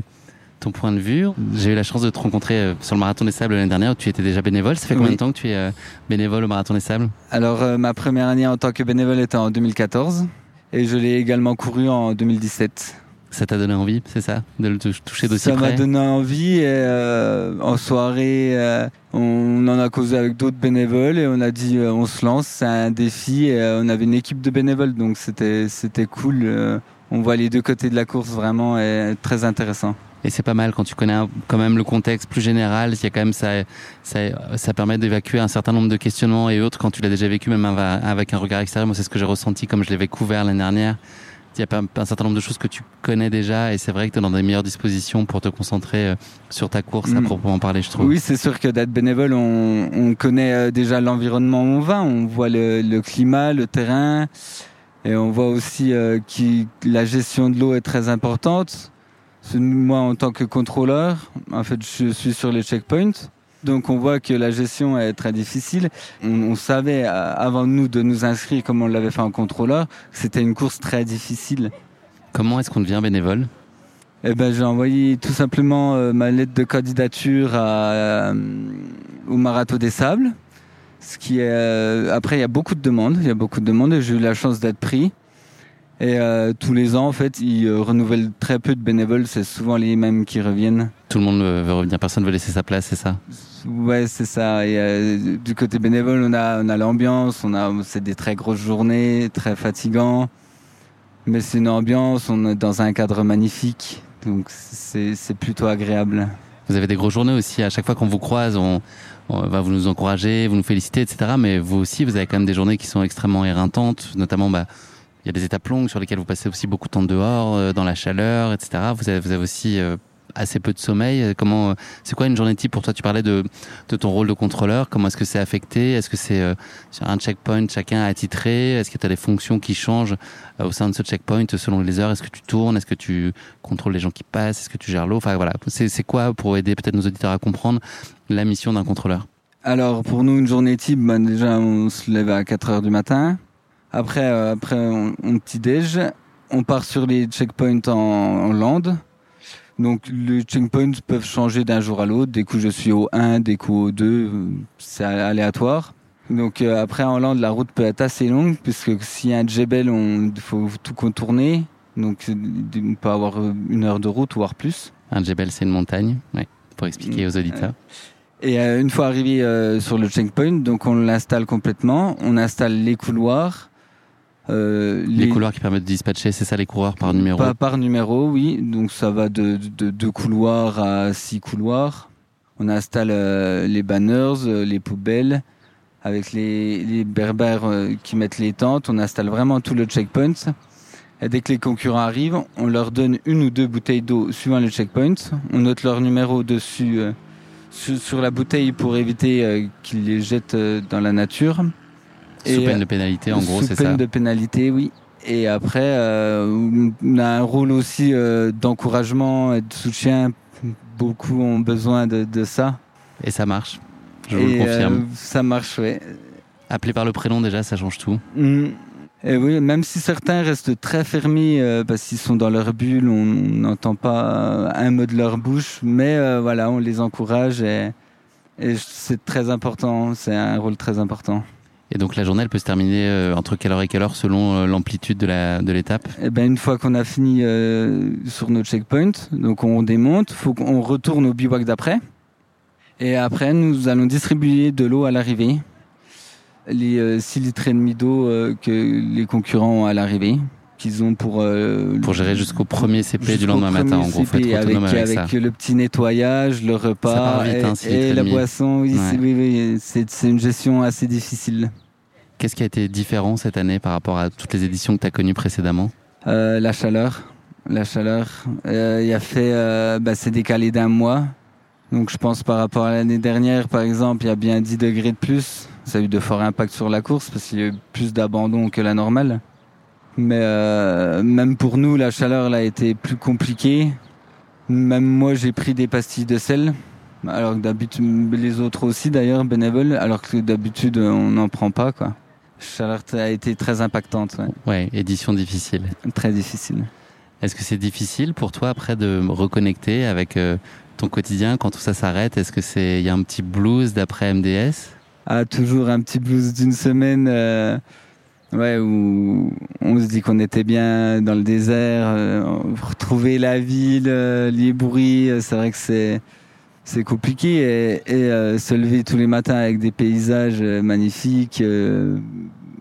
ton point de vue. J'ai eu la chance de te rencontrer euh, sur le Marathon des Sables l'année dernière où tu étais déjà bénévole. Ça fait combien de temps que tu es euh, bénévole au Marathon des Sables? Alors, euh, ma première année en tant que bénévole était en 2014 et je l'ai également couru en 2017. Ça t'a donné envie, c'est ça, de le toucher d'aussi près Ça m'a donné envie. Et, euh, en soirée, euh, on en a causé avec d'autres bénévoles et on a dit euh, on se lance, c'est un défi. Et, on avait une équipe de bénévoles, donc c'était c'était cool. on voit les deux côtés de la course vraiment et très intéressant. Et c'est pas mal quand tu connais quand même le contexte plus général. Il y a quand même ça, ça, ça permet d'évacuer un certain nombre de questionnements et autres quand tu l'as déjà vécu, même avec un regard extérieur. Moi, c'est ce que j'ai ressenti comme je l'avais couvert l'année dernière. Il y a un certain nombre de choses que tu connais déjà et c'est vrai que tu es dans des meilleures dispositions pour te concentrer euh, sur ta course à mm. proprement parler, je trouve. Oui, c'est sûr que d'être bénévole, on, on connaît euh, déjà l'environnement où on va, on voit le, le, climat, le terrain et on voit aussi euh, que la gestion de l'eau est très importante moi, en tant que contrôleur, en fait, je suis sur les checkpoints. Donc on voit que la gestion est très difficile. On, savait euh, avant nous de nous inscrire, comme on l'avait fait en contrôleur, c'était une course très difficile. Comment est-ce qu'on devient bénévole? Eh ben, j'ai envoyé tout simplement euh, ma lettre de candidature à, euh, au Marathon des Sables. Ce qui est, après, il y a beaucoup de demandes. Il y a beaucoup de demandes et j'ai eu la chance d'être pris. Et euh, tous les ans, en fait, ils euh, renouvellent très peu de bénévoles. C'est souvent les mêmes qui reviennent. Tout le monde veut revenir. Personne veut laisser sa place, c'est ça? Ouais, c'est ça. Et euh, du côté bénévole, on a, on a l'ambiance. On a, c'est des très grosses journées, très fatigants. Mais c'est une ambiance. On est dans un cadre magnifique. Donc c'est, c'est plutôt agréable. Vous avez des grosses journées aussi. À chaque fois qu'on vous croise, on, on va vous nous encourager, vous nous féliciter, etc. Mais vous aussi, vous avez quand même des journées qui sont extrêmement éreintantes, notamment bah, il y a des étapes longues sur lesquelles vous passez aussi beaucoup de temps dehors, euh, dans la chaleur, etc. Vous avez, aussi euh, assez peu de sommeil. Comment, c'est quoi une journée type pour toi? Tu parlais de, ton rôle de contrôleur. Comment est-ce que c'est affecté? Est-ce que c'est euh, un checkpoint chacun attitré? Est-ce que tu as des fonctions qui changent euh, au sein de ce checkpoint selon les heures? Est-ce que tu tournes? Est-ce que tu contrôles les gens qui passent? Est-ce que tu gères l'eau? Enfin voilà, c'est, c'est quoi pour aider peut-être nos auditeurs à comprendre la mission d'un contrôleur? Alors pour nous, une journée type, ben, déjà on se lève à 4 heures du matin. Après, euh, après on, on petit déj, on part sur les checkpoints en, en land. Donc les checkpoints peuvent changer d'un jour à l'autre. Des coups je suis au 1, des coups au 2, euh, c'est aléatoire. Donc euh, après en land, la route peut être assez longue puisque s'il y a un djebel, on faut tout contourner. Donc on peut avoir une heure de route voire plus. Un djebel, c'est une montagne, ouais, pour expliquer aux auditeurs. Et euh, une fois arrivé euh, sur le checkpoint, donc on l'installe complètement. On installe les couloirs. Euh, les... les... couloirs qui permettent de dispatcher, c'est ça les coureurs par numéro Pas par numéro, oui. Donc ça va de, de, de couloirs à six couloirs. On installe euh, les banners, euh, les poubelles, avec les, les berbères qui mettent les tentes. On installe vraiment tout le checkpoint. Et dès que les concurrents arrivent, on leur donne une ou deux bouteilles d'eau suivant le checkpoint. On note leur numéro dessus sur, la bouteille pour éviter qu'ils les jettent dans la nature. Sous peine de pénalité, en gros, c'est ça Sous peine de pénalité, oui. Et après, euh, on a un rôle aussi euh, d'encouragement et de soutien. Beaucoup ont besoin de, de ça. Et ça marche, je vous et le confirme. Euh, ça marche, oui. Appelé par le prénom, déjà, ça change tout. Mmh. Et oui, même si certains restent très fermés euh, parce qu'ils sont dans leur bulle, on n'entend pas un mot de leur bouche, mais euh, voilà, on les encourage et, et c'est très important, c'est un rôle très important. Et donc la journée, elle peut se terminer euh, entre quelle heure et quelle heure selon euh, l'amplitude de la de l'étape? Eh ben une fois qu'on a fini euh, sur nos checkpoints, donc on démonte, faut qu'on retourne au bivouac d'après. Et après, nous allons distribuer de l'eau à l'arrivée, les 6 litres et demi d'eau que les concurrents ont à l'arrivée, qu'ils ont pour pour gérer jusqu'au premier CP du lendemain matin. En gros, CP, avec, avec, avec ça. le petit nettoyage, le repas vite, hein, et, et la boisson. Oui, ouais. oui, oui c'est une gestion assez difficile. Qu'est-ce qui a été différent cette année par rapport à toutes les éditions que tu as connues précédemment? Euh, La chaleur. La chaleur. Il euh, y a fait, euh, bah, c'est décalé d'un mois. Donc je pense par rapport à l'année dernière, par exemple, il y a bien 10 degrés de plus. Ça a eu de forts impacts sur la course parce qu'il y a eu plus d'abandon que la normale. Mais euh, même pour nous, la chaleur là, a été plus compliquée. Même moi, j'ai pris des pastilles de sel. Alors que d'habitude, les autres aussi d'ailleurs, bénévoles, alors que d'habitude, on n'en prend pas, quoi. Chaleur a été très impactante. Ouais. ouais, édition difficile. Très difficile. Est-ce que c'est difficile pour toi après de reconnecter avec euh, ton quotidien quand tout ça s'arrête? Est-ce que c'est il y a un petit blues d'après MDS Ah, toujours un petit blues d'une semaine. Euh, ouais, où on se dit qu'on était bien dans le désert, euh, retrouver la ville, euh, les bruits. C'est vrai que c'est c'est compliqué et, et euh, se lever tous les matins avec des paysages magnifiques. Euh,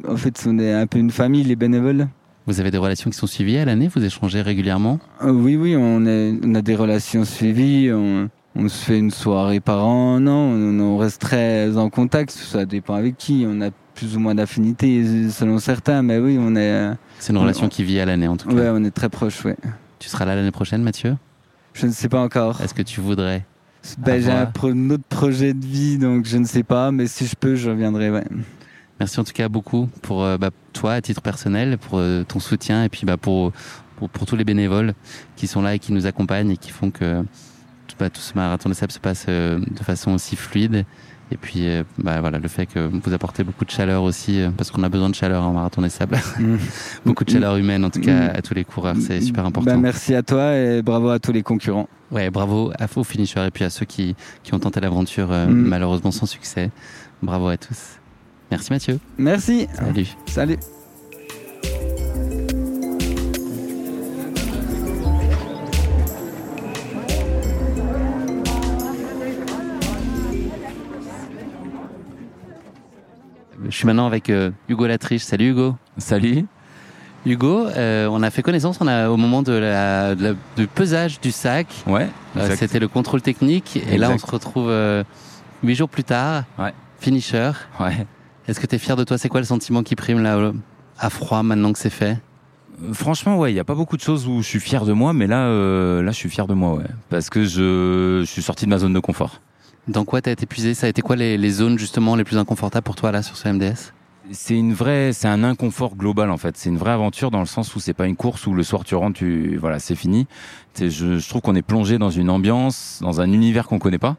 en fait, on est un peu une famille, les bénévoles. Vous avez des relations qui sont suivies à l'année? Vous échangez régulièrement? Euh, Oui, oui, on, est, on, a des relations suivies. On, on, se fait une soirée par an. Non, on, on, reste très en contact. Ça dépend avec qui. On a plus ou moins d'affinités selon certains, mais oui, on est. C'est une relation on, qui vit à l'année en tout cas. Oui, on est très proches, ouais. Tu seras là l'année prochaine, Mathieu? Je ne sais pas encore. Est-ce que tu voudrais ben, j'ai un, autre projet de vie, donc je ne sais pas, mais si je peux, je reviendrai. Ouais. Merci en tout cas beaucoup pour euh, bah, toi, à titre personnel, pour euh, ton soutien et puis bah, pour, pour, pour, tous les bénévoles qui sont là et qui nous accompagnent et qui font que bah, tout ce marathon de sable se passe euh, de façon aussi fluide. Et puis, bah, voilà, le fait que vous apportez beaucoup de chaleur aussi, parce qu'on a besoin de chaleur en marathon des sables. Mmh. beaucoup de chaleur humaine, en tout cas, à tous les coureurs. C'est super important. Ben, merci à toi et bravo à tous les concurrents. Ouais, bravo à vos finishers et puis à ceux qui, qui ont tenté l'aventure, euh, mmh. malheureusement sans succès. Bravo à tous. Merci Mathieu. Merci. Salut. Salut. Je suis maintenant avec euh, Hugo Latriche. Salut Hugo. Salut. Hugo, euh, on a fait connaissance on a, au moment de la, de la- du pesage du sac. Ouais. Euh. C'était le contrôle technique. Et là, on se retrouve euh, huit jours plus tard. Ouais. Finisher. Ouais. Est-ce que tu es fier de toi? C'est quoi le sentiment qui prime là, à froid maintenant que c'est fait? Franchement, ouais, il n'y a pas beaucoup de choses où je suis fier de moi, mais là, là, je suis fier de moi, ouais, parce que je, je suis sorti de ma zone de confort. Dans quoi t'as été épuisé? Ça a été quoi les, les zones justement les plus inconfortables pour toi là sur ce MDS C'est une vraie, c'est un inconfort global en fait. C'est une vraie aventure dans le sens où c'est pas une course où le soir tu rentres, tu, voilà, c'est fini. Je, je trouve qu'on est plongé dans une ambiance, dans un univers qu'on connaît pas.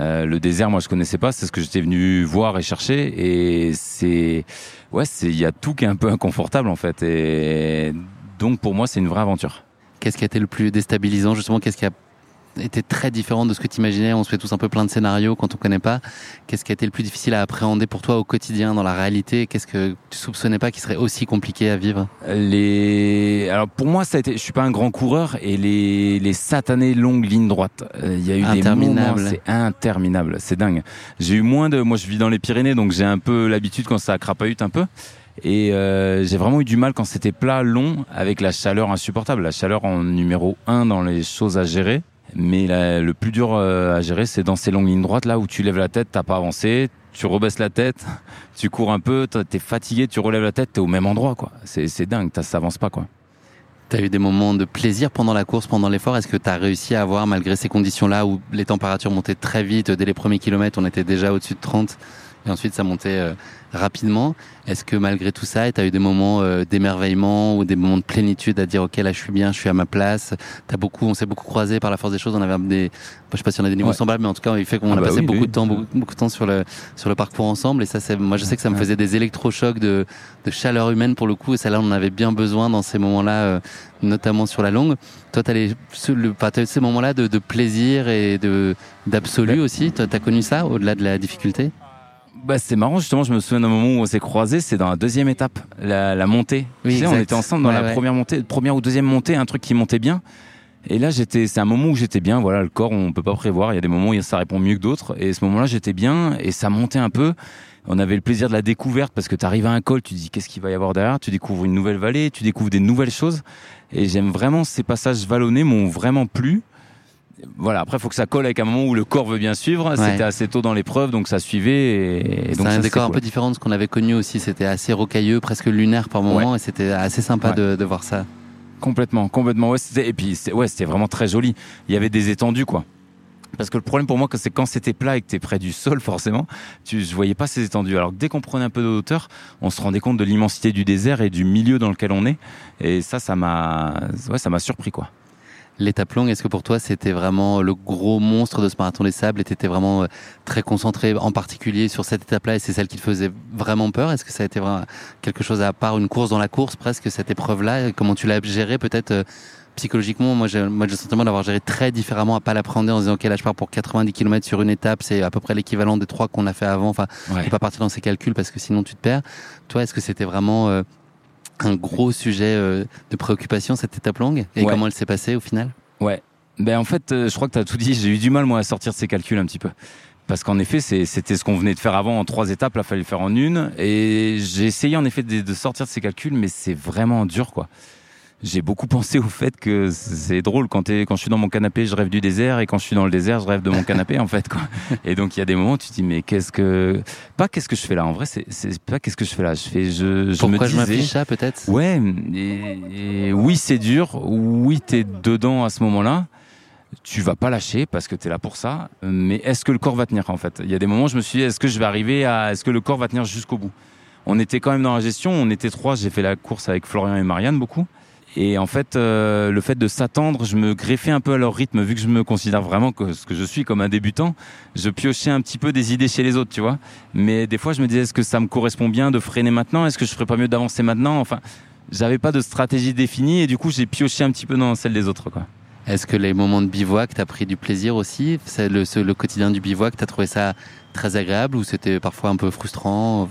Euh, le désert, moi, je connaissais pas. C'est ce que j'étais venu voir et chercher. Et c'est, ouais, c'est, il y a tout qui est un peu inconfortable en fait. Et donc pour moi, c'est une vraie aventure. Qu'est-ce qui a été le plus déstabilisant justement? Qu'est-ce qui a été très différent de ce que tu imaginais On se fait tous un peu plein de scénarios quand on connaît pas. Qu'est-ce qui a été le plus difficile à appréhender pour toi au quotidien, dans la réalité Qu'est-ce que tu soupçonnais pas qui serait aussi compliqué à vivre? Les, alors pour moi, ça a été. Je suis pas un grand coureur et les les satanées longues lignes droites. euh, Il y a eu des moments, c'est interminable, c'est dingue. J'ai eu moins de. Moi, je vis dans les Pyrénées, donc j'ai un peu l'habitude quand ça crapahute un peu. Et euh, j'ai vraiment eu du mal quand c'était plat, long, avec la chaleur insupportable. La chaleur en numéro un dans les choses à gérer. Mais le plus dur euh, à gérer, c'est dans ces longues lignes droites là où tu lèves la tête, t'as pas avancé, tu rebaisses la tête, tu cours un peu, t'es fatigué, tu relèves la tête, t'es au même endroit quoi. C'est dingue, t'as- ça avance pas quoi. T'as eu des moments de plaisir pendant la course, pendant l'effort? Est-ce que tu as réussi à avoir, malgré ces conditions-là où les températures montaient très vite, dès les premiers kilomètres, on était déjà au-dessus de 30 et ensuite ça montait euh, rapidement. Est-ce que malgré tout ça, tu as eu des moments euh, d'émerveillement ou des moments de plénitude à dire ok là je suis bien, je suis à ma place? T'as beaucoup, on s'est beaucoup croisé par la force des choses. On avait des, je sais pas si on a des niveaux Ouais. semblables, mais en tout cas il fait qu'on Ah a bah passé oui, beaucoup oui. de temps, beaucoup, beaucoup de temps sur le sur le parcours ensemble. Et ça, c'est, moi je sais que ça me faisait des électrochocs de de chaleur humaine pour le coup. Et ça là on en avait bien besoin dans ces moments-là, euh, notamment sur la longue. Toi, t'as les, le, eu ces moments-là de, de plaisir et de d'absolu aussi? Toi, t'as connu ça au-delà de la difficulté? Bah c'est marrant justement, je me souviens d'un moment où on s'est croisés, c'est dans la deuxième étape, la, la montée. Oui, tu sais, on était ensemble dans Ouais, la ouais. première montée, première ou deuxième montée, un truc qui montait bien. Et là j'étais, c'est un moment où j'étais bien. Voilà, le corps on peut pas prévoir. Il y a des moments où ça répond mieux que d'autres. Et ce moment-là j'étais bien et ça montait un peu. On avait le plaisir de la découverte parce que tu arrives à un col, tu dis qu'est-ce qu'il va y avoir derrière, tu découvres une nouvelle vallée, tu découvres des nouvelles choses. Et j'aime vraiment ces passages vallonnés m'ont vraiment plu. Voilà, après, il faut que ça colle avec un moment où le corps veut bien suivre. Ouais. C'était assez tôt dans l'épreuve, donc ça suivait. Et, et C'est un décor un peu différent de ce qu'on avait connu aussi. C'était assez rocailleux, presque lunaire par moment, et c'était assez sympa Ouais. de, de voir ça. Complètement, complètement. Ouais, et puis, ouais, c'était vraiment très joli. Il y avait des étendues, quoi. Parce que le problème pour moi, c'est quand c'était plat et que t'es près du sol, forcément, tu, je voyais pas ces étendues. Alors que dès qu'on prenait un peu de hauteur, on se rendait compte de l'immensité du désert et du milieu dans lequel on est. Et ça, ça m'a, ouais, ça m'a surpris, quoi. L'étape longue, est-ce que pour toi c'était vraiment le gros monstre de ce marathon des sables et t'étais vraiment euh, très concentré en particulier sur cette étape-là et c'est celle qui te faisait vraiment peur? Est-ce que ça a été vraiment quelque chose à part une course dans la course presque cette épreuve-là? Comment tu l'as gérée peut-être euh, psychologiquement? Moi j'ai moi, j'ai le sentiment d'avoir géré très différemment, à pas l'appréhender en disant ok là je pars pour 90 km sur une étape, c'est à peu près l'équivalent des trois qu'on a fait avant. Enfin, Ouais. faut pas partir dans ces calculs parce que sinon tu te perds. Toi, est-ce que c'était vraiment euh, un gros sujet euh, de préoccupation cette étape longue et Ouais. comment elle s'est passée au final? Ouais. Ben en fait, euh, je crois que tu as tout dit. J'ai eu du mal moi à sortir de ces calculs un petit peu. Parce qu'en effet, c'était ce qu'on venait de faire avant en trois étapes. Là, fallait le faire en une. Et j'ai essayé en effet de, de sortir de ces calculs, mais c'est vraiment dur, quoi. J'ai beaucoup pensé au fait que c'est drôle quand, t'es- quand je suis dans mon canapé, je rêve du désert, et quand je suis dans le désert, je rêve de mon canapé, en fait, quoi. Et donc il y a des moments où tu te dis mais qu'est-ce que pas qu'est-ce que je fais là? En vrai, c'est pas qu'est-ce que je fais là. Je fais je, je Pourquoi me je disais, m'affiche ça peut-être? Ouais, et, et oui, c'est dur. Oui, t'es dedans à ce moment-là. Tu vas pas lâcher parce que t'es là pour ça. Mais est-ce que le corps va tenir en fait? Il y a des moments où je me suis dit, est-ce que je vais arriver à, est-ce que le corps va tenir jusqu'au bout? On était quand même dans la gestion. On était trois. J'ai fait la course avec Florian et Marianne beaucoup. Et en fait, euh, le fait de s'attendre, je me greffais un peu à leur rythme, vu que je me considère vraiment que ce que je suis comme un débutant. Je piochais un petit peu des idées chez les autres, tu vois. Mais des fois, je me disais, est-ce que ça me correspond bien de freiner maintenant? Est-ce que je ferais pas mieux d'avancer maintenant? Enfin, j'avais pas de stratégie définie et du coup, j'ai pioché un petit peu dans celle des autres, quoi. Est-ce que les moments de bivouac, t'as pris du plaisir aussi? Le, quotidien du bivouac, t'as trouvé ça très agréable ou c'était parfois un peu frustrant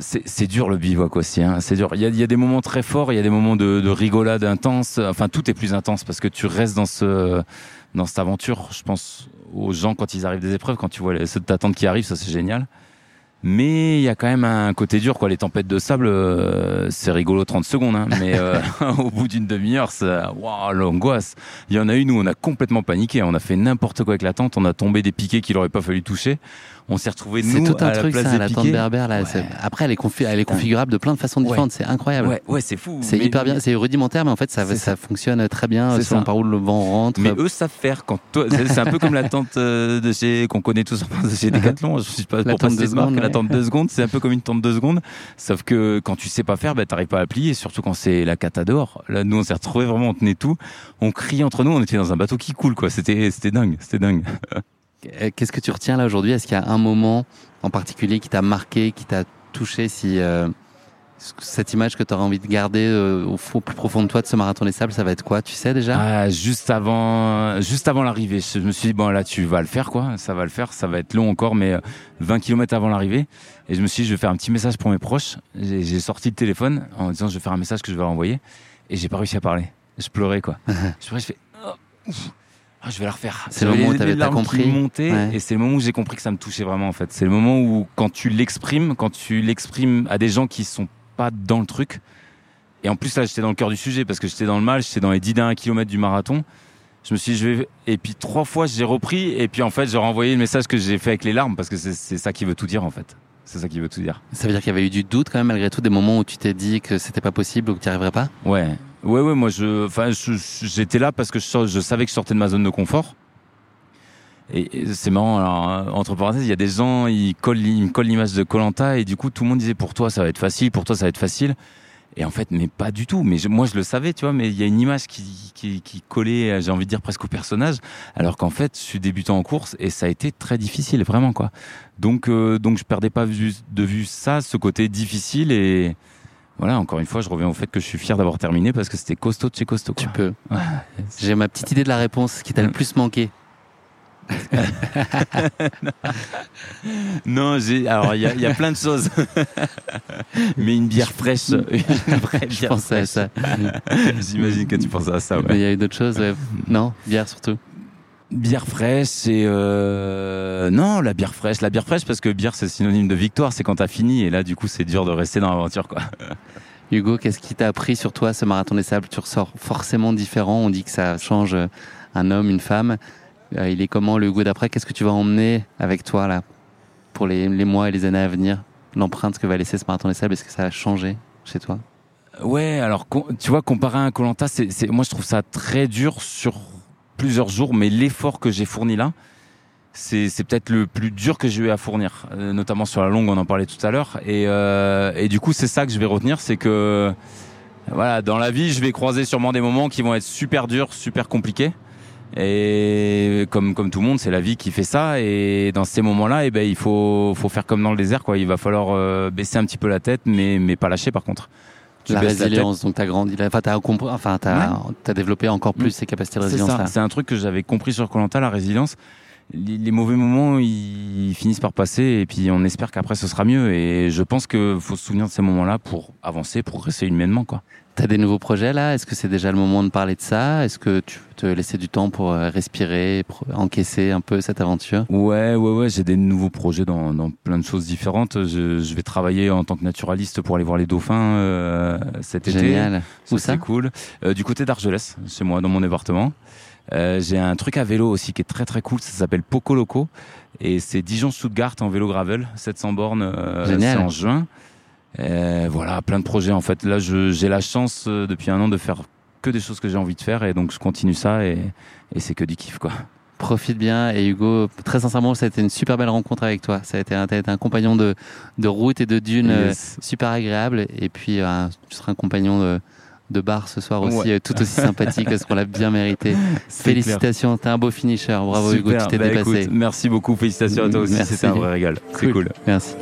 C'est dur le bivouac aussi, hein. c'est dur. Il y, a, il y a des moments très forts, il y a des moments de, de rigolade intense. Enfin, tout est plus intense parce que tu restes dans ce dans cette aventure. Je pense aux gens quand ils arrivent des épreuves, quand tu vois les, ceux de ta tante qui arrivent, ça c'est génial. Mais il y a quand même un côté dur, quoi. Les tempêtes de sable, euh, c'est rigolo 30 secondes, hein. mais euh, au bout d'une demi-heure, ça, waouh, l'angoisse. Il y en a une où on a complètement paniqué. On a fait n'importe quoi avec la tente. On a tombé des piquets qu'il aurait pas fallu toucher. On s'est retrouvé C'est nous tout un à la truc, place ça, des la tente piquets. berbère. Là, c'est- Après, elle est, confi- elle est configurable de plein de façons différentes. C'est incroyable. Ouais, ouais, c'est fou. C'est Mais- hyper bien. C'est rudimentaire, mais en fait, ça, ça, fonctionne très bien C'est selon par où le vent rentre. Mais eux savent faire. Quand toi, c'est un peu comme la tente euh, de chez qu'on connaît tous de chez Decathlon. Je suis pas La pour tente passer de La. Tente de secondes, c'est un peu comme une tente de secondes. Sauf que quand tu sais pas faire, bah, t'arrives pas à plier. Surtout quand c'est la cata dehors. Là, nous, on s'est retrouvés vraiment, on tenait tout. On crie entre nous. On était dans un bateau qui coule, quoi. C'était, c'était dingue. C'était dingue. Euh, Qu'est-ce que tu retiens là aujourd'hui? Est-ce qu'il y a un moment en particulier qui t'a marqué, qui t'a touché si euh, cette image que tu auras envie de garder euh, au, fond, au plus profond de toi de ce marathon des sables, ça va être quoi Tu sais déjà? Ah, juste avant, juste avant l'arrivée, je me suis dit bon là tu vas le faire quoi, ça va le faire, ça va être long encore, mais euh, 20 km avant l'arrivée. Et je me suis dit je vais faire un petit message pour mes proches. J'ai sorti le téléphone en disant je vais faire un message que je vais leur envoyer, et j'ai pas réussi à parler. Je pleurais quoi. je pleurais, je fais oh. Ah, je vais la refaire. C'est le moment où t'avais- compris. montaient, Ouais. et c'est le moment où j'ai compris que ça me touchait vraiment en fait. C'est le moment où quand tu l'exprimes, quand tu l'exprimes à des gens qui sont pas dans le truc. Et en plus là, j'étais dans le cœur du sujet parce que j'étais dans le mal, j'étais dans les 10 derniers kilomètres du marathon. Je me suis dit, je vais. Et puis trois fois, j'ai repris. Et puis en fait, j'ai renvoyé le message que j'ai fait avec les larmes parce que c'est ça qui veut tout dire en fait. C'est ça qui veut tout dire. Ça veut dire qu'il y avait eu du doute quand même malgré tout, des moments où tu t'es dit que c'était pas possible ou que tu n'y arriverais pas? Ouais, ouais, ouais. Moi, je, enfin, j'étais là parce que je, je savais que je sortais de ma zone de confort. Et, et c'est marrant. Alors, euh, entre parenthèses, il y a des gens, ils collent, ils me collent l'image de Colanta et du coup, tout le monde disait pour toi, ça va être facile, pour toi, ça va être facile. Et en fait, mais pas du tout. Mais je- moi, je le savais, tu vois. Mais il y a une image qui, qui, qui collait, euh, j'ai envie de dire presque au personnage, alors qu'en fait, je suis débutant en course et ça a été très difficile, vraiment quoi. Donc, euh, donc, je perdais pas de vue ça, ce côté difficile et voilà. Encore une fois, je reviens au fait que je suis fier d'avoir terminé parce que c'était costaud de chez costaud. Quoi. Tu peux. J'ai ma petite idée de la réponse qui t'a le plus manqué. Non, j'ai. Alors, il y, a- il y a plein de choses. Mais une bière fraîche. Une vraie Je bière pensais à fraîche. ça. J'imagine que tu pensais à ça, ouais. Mais il y a eu d'autres choses, ouais. Non, bière surtout. Bière fraîche, c'est euh... non la bière fraîche, la bière fraîche parce que bière c'est synonyme de victoire, c'est quand t'as fini et là du coup c'est dur de rester dans l'aventure quoi. Hugo, qu'est-ce qui t'a appris sur toi ce marathon des sables? Tu ressors forcément différent. On dit que ça change un homme, une femme. Euh, Il est comment le Hugo d'après? Qu'est-ce que tu vas emmener avec toi là pour les, mois et les années à venir? L'empreinte que va laisser ce marathon des sables, est-ce que ça a changé chez toi? Ouais, alors tu vois comparé à un Colanta, c'est moi je trouve ça très dur sur plusieurs jours, mais l'effort que j'ai fourni là, c'est c'est peut-être le plus dur que j'ai eu à fournir, euh, notamment sur la longue, on en parlait tout à l'heure. Et, euh, et du coup, c'est ça que je vais retenir, c'est que voilà, dans la vie, je vais croiser sûrement des moments qui vont être super durs, super compliqués. Et comme comme tout le monde, c'est la vie qui fait ça. Et dans ces moments-là, eh ben il faut faut faire comme dans le désert, quoi. Il va falloir euh, baisser un petit peu la tête, mais mais pas lâcher par contre. Tu La résilience, donc t'as grandi, enfin t'as enfin t'as t'as développé encore plus ces capacités de résilience c'est un truc que j'avais compris sur Colanta, la résilience. Les, les mauvais moments, ils finissent par passer et puis on espère qu'après ce sera mieux. Et je pense qu'il faut se souvenir de ces moments-là pour avancer, progresser humainement, quoi. T'as des nouveaux projets là? Est-ce que c'est déjà le moment de parler de ça? Est-ce que tu veux te laisser du temps pour euh, respirer, pour encaisser un peu cette aventure? Ouais, ouais, ouais, j'ai des nouveaux projets dans, dans plein de choses différentes. Je, je vais travailler en tant que naturaliste pour aller voir les dauphins euh, cet été. Génial. Où ça? C'est cool. Euh, du côté d'Argelès, chez moi, dans mon département. Euh, j'ai un truc à vélo aussi qui est très très cool. Ça s'appelle Poco Loco et c'est Dijon-Stuttgart en vélo gravel, 700 bornes. euh. C'est en juin. Euh, voilà, plein de projets en fait. Là, j'ai la chance euh, depuis un an de faire que des choses que j'ai envie de faire et donc je continue ça et, et c'est que du kiff quoi. Profite bien et Hugo, très sincèrement, ça a été une super belle rencontre avec toi. Ça a été un, t'as été un compagnon de, de route et de dune Yes. euh, super agréable. Et puis, euh, tu seras un compagnon de, de bar ce soir aussi, Ouais. tout aussi sympathique parce qu'on l'a bien mérité. Félicitations, t'es un beau finisher. Bravo Hugo, tu t'es Bah, dépassé. écoute, merci beaucoup, félicitations à toi aussi. C'était un vrai régal. C'est cool. Merci.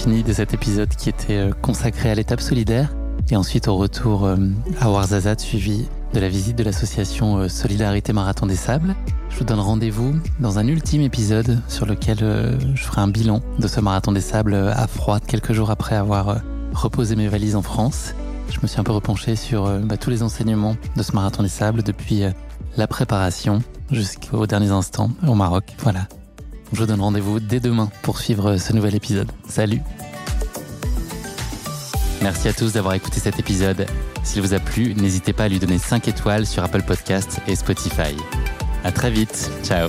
Fini de cet épisode qui était euh, consacré à l'étape solidaire. Et ensuite au retour euh, à Ouarzazate suivi de la visite de l'association euh, Solidarité Marathon des Sables. Je vous donne rendez-vous dans un ultime épisode sur lequel je ferai un bilan de ce Marathon des Sables à froid quelques jours après avoir reposé mes valises en France. Je me suis un peu repenché sur bah, tous les enseignements de ce Marathon des Sables depuis la préparation jusqu'aux derniers instants au Maroc. Voilà. Je vous donne rendez-vous dès demain pour suivre ce nouvel épisode. Salut Merci à tous d'avoir écouté cet épisode. S'il vous a plu, n'hésitez pas à lui donner 5 étoiles sur Apple Podcasts et Spotify. À très vite. Ciao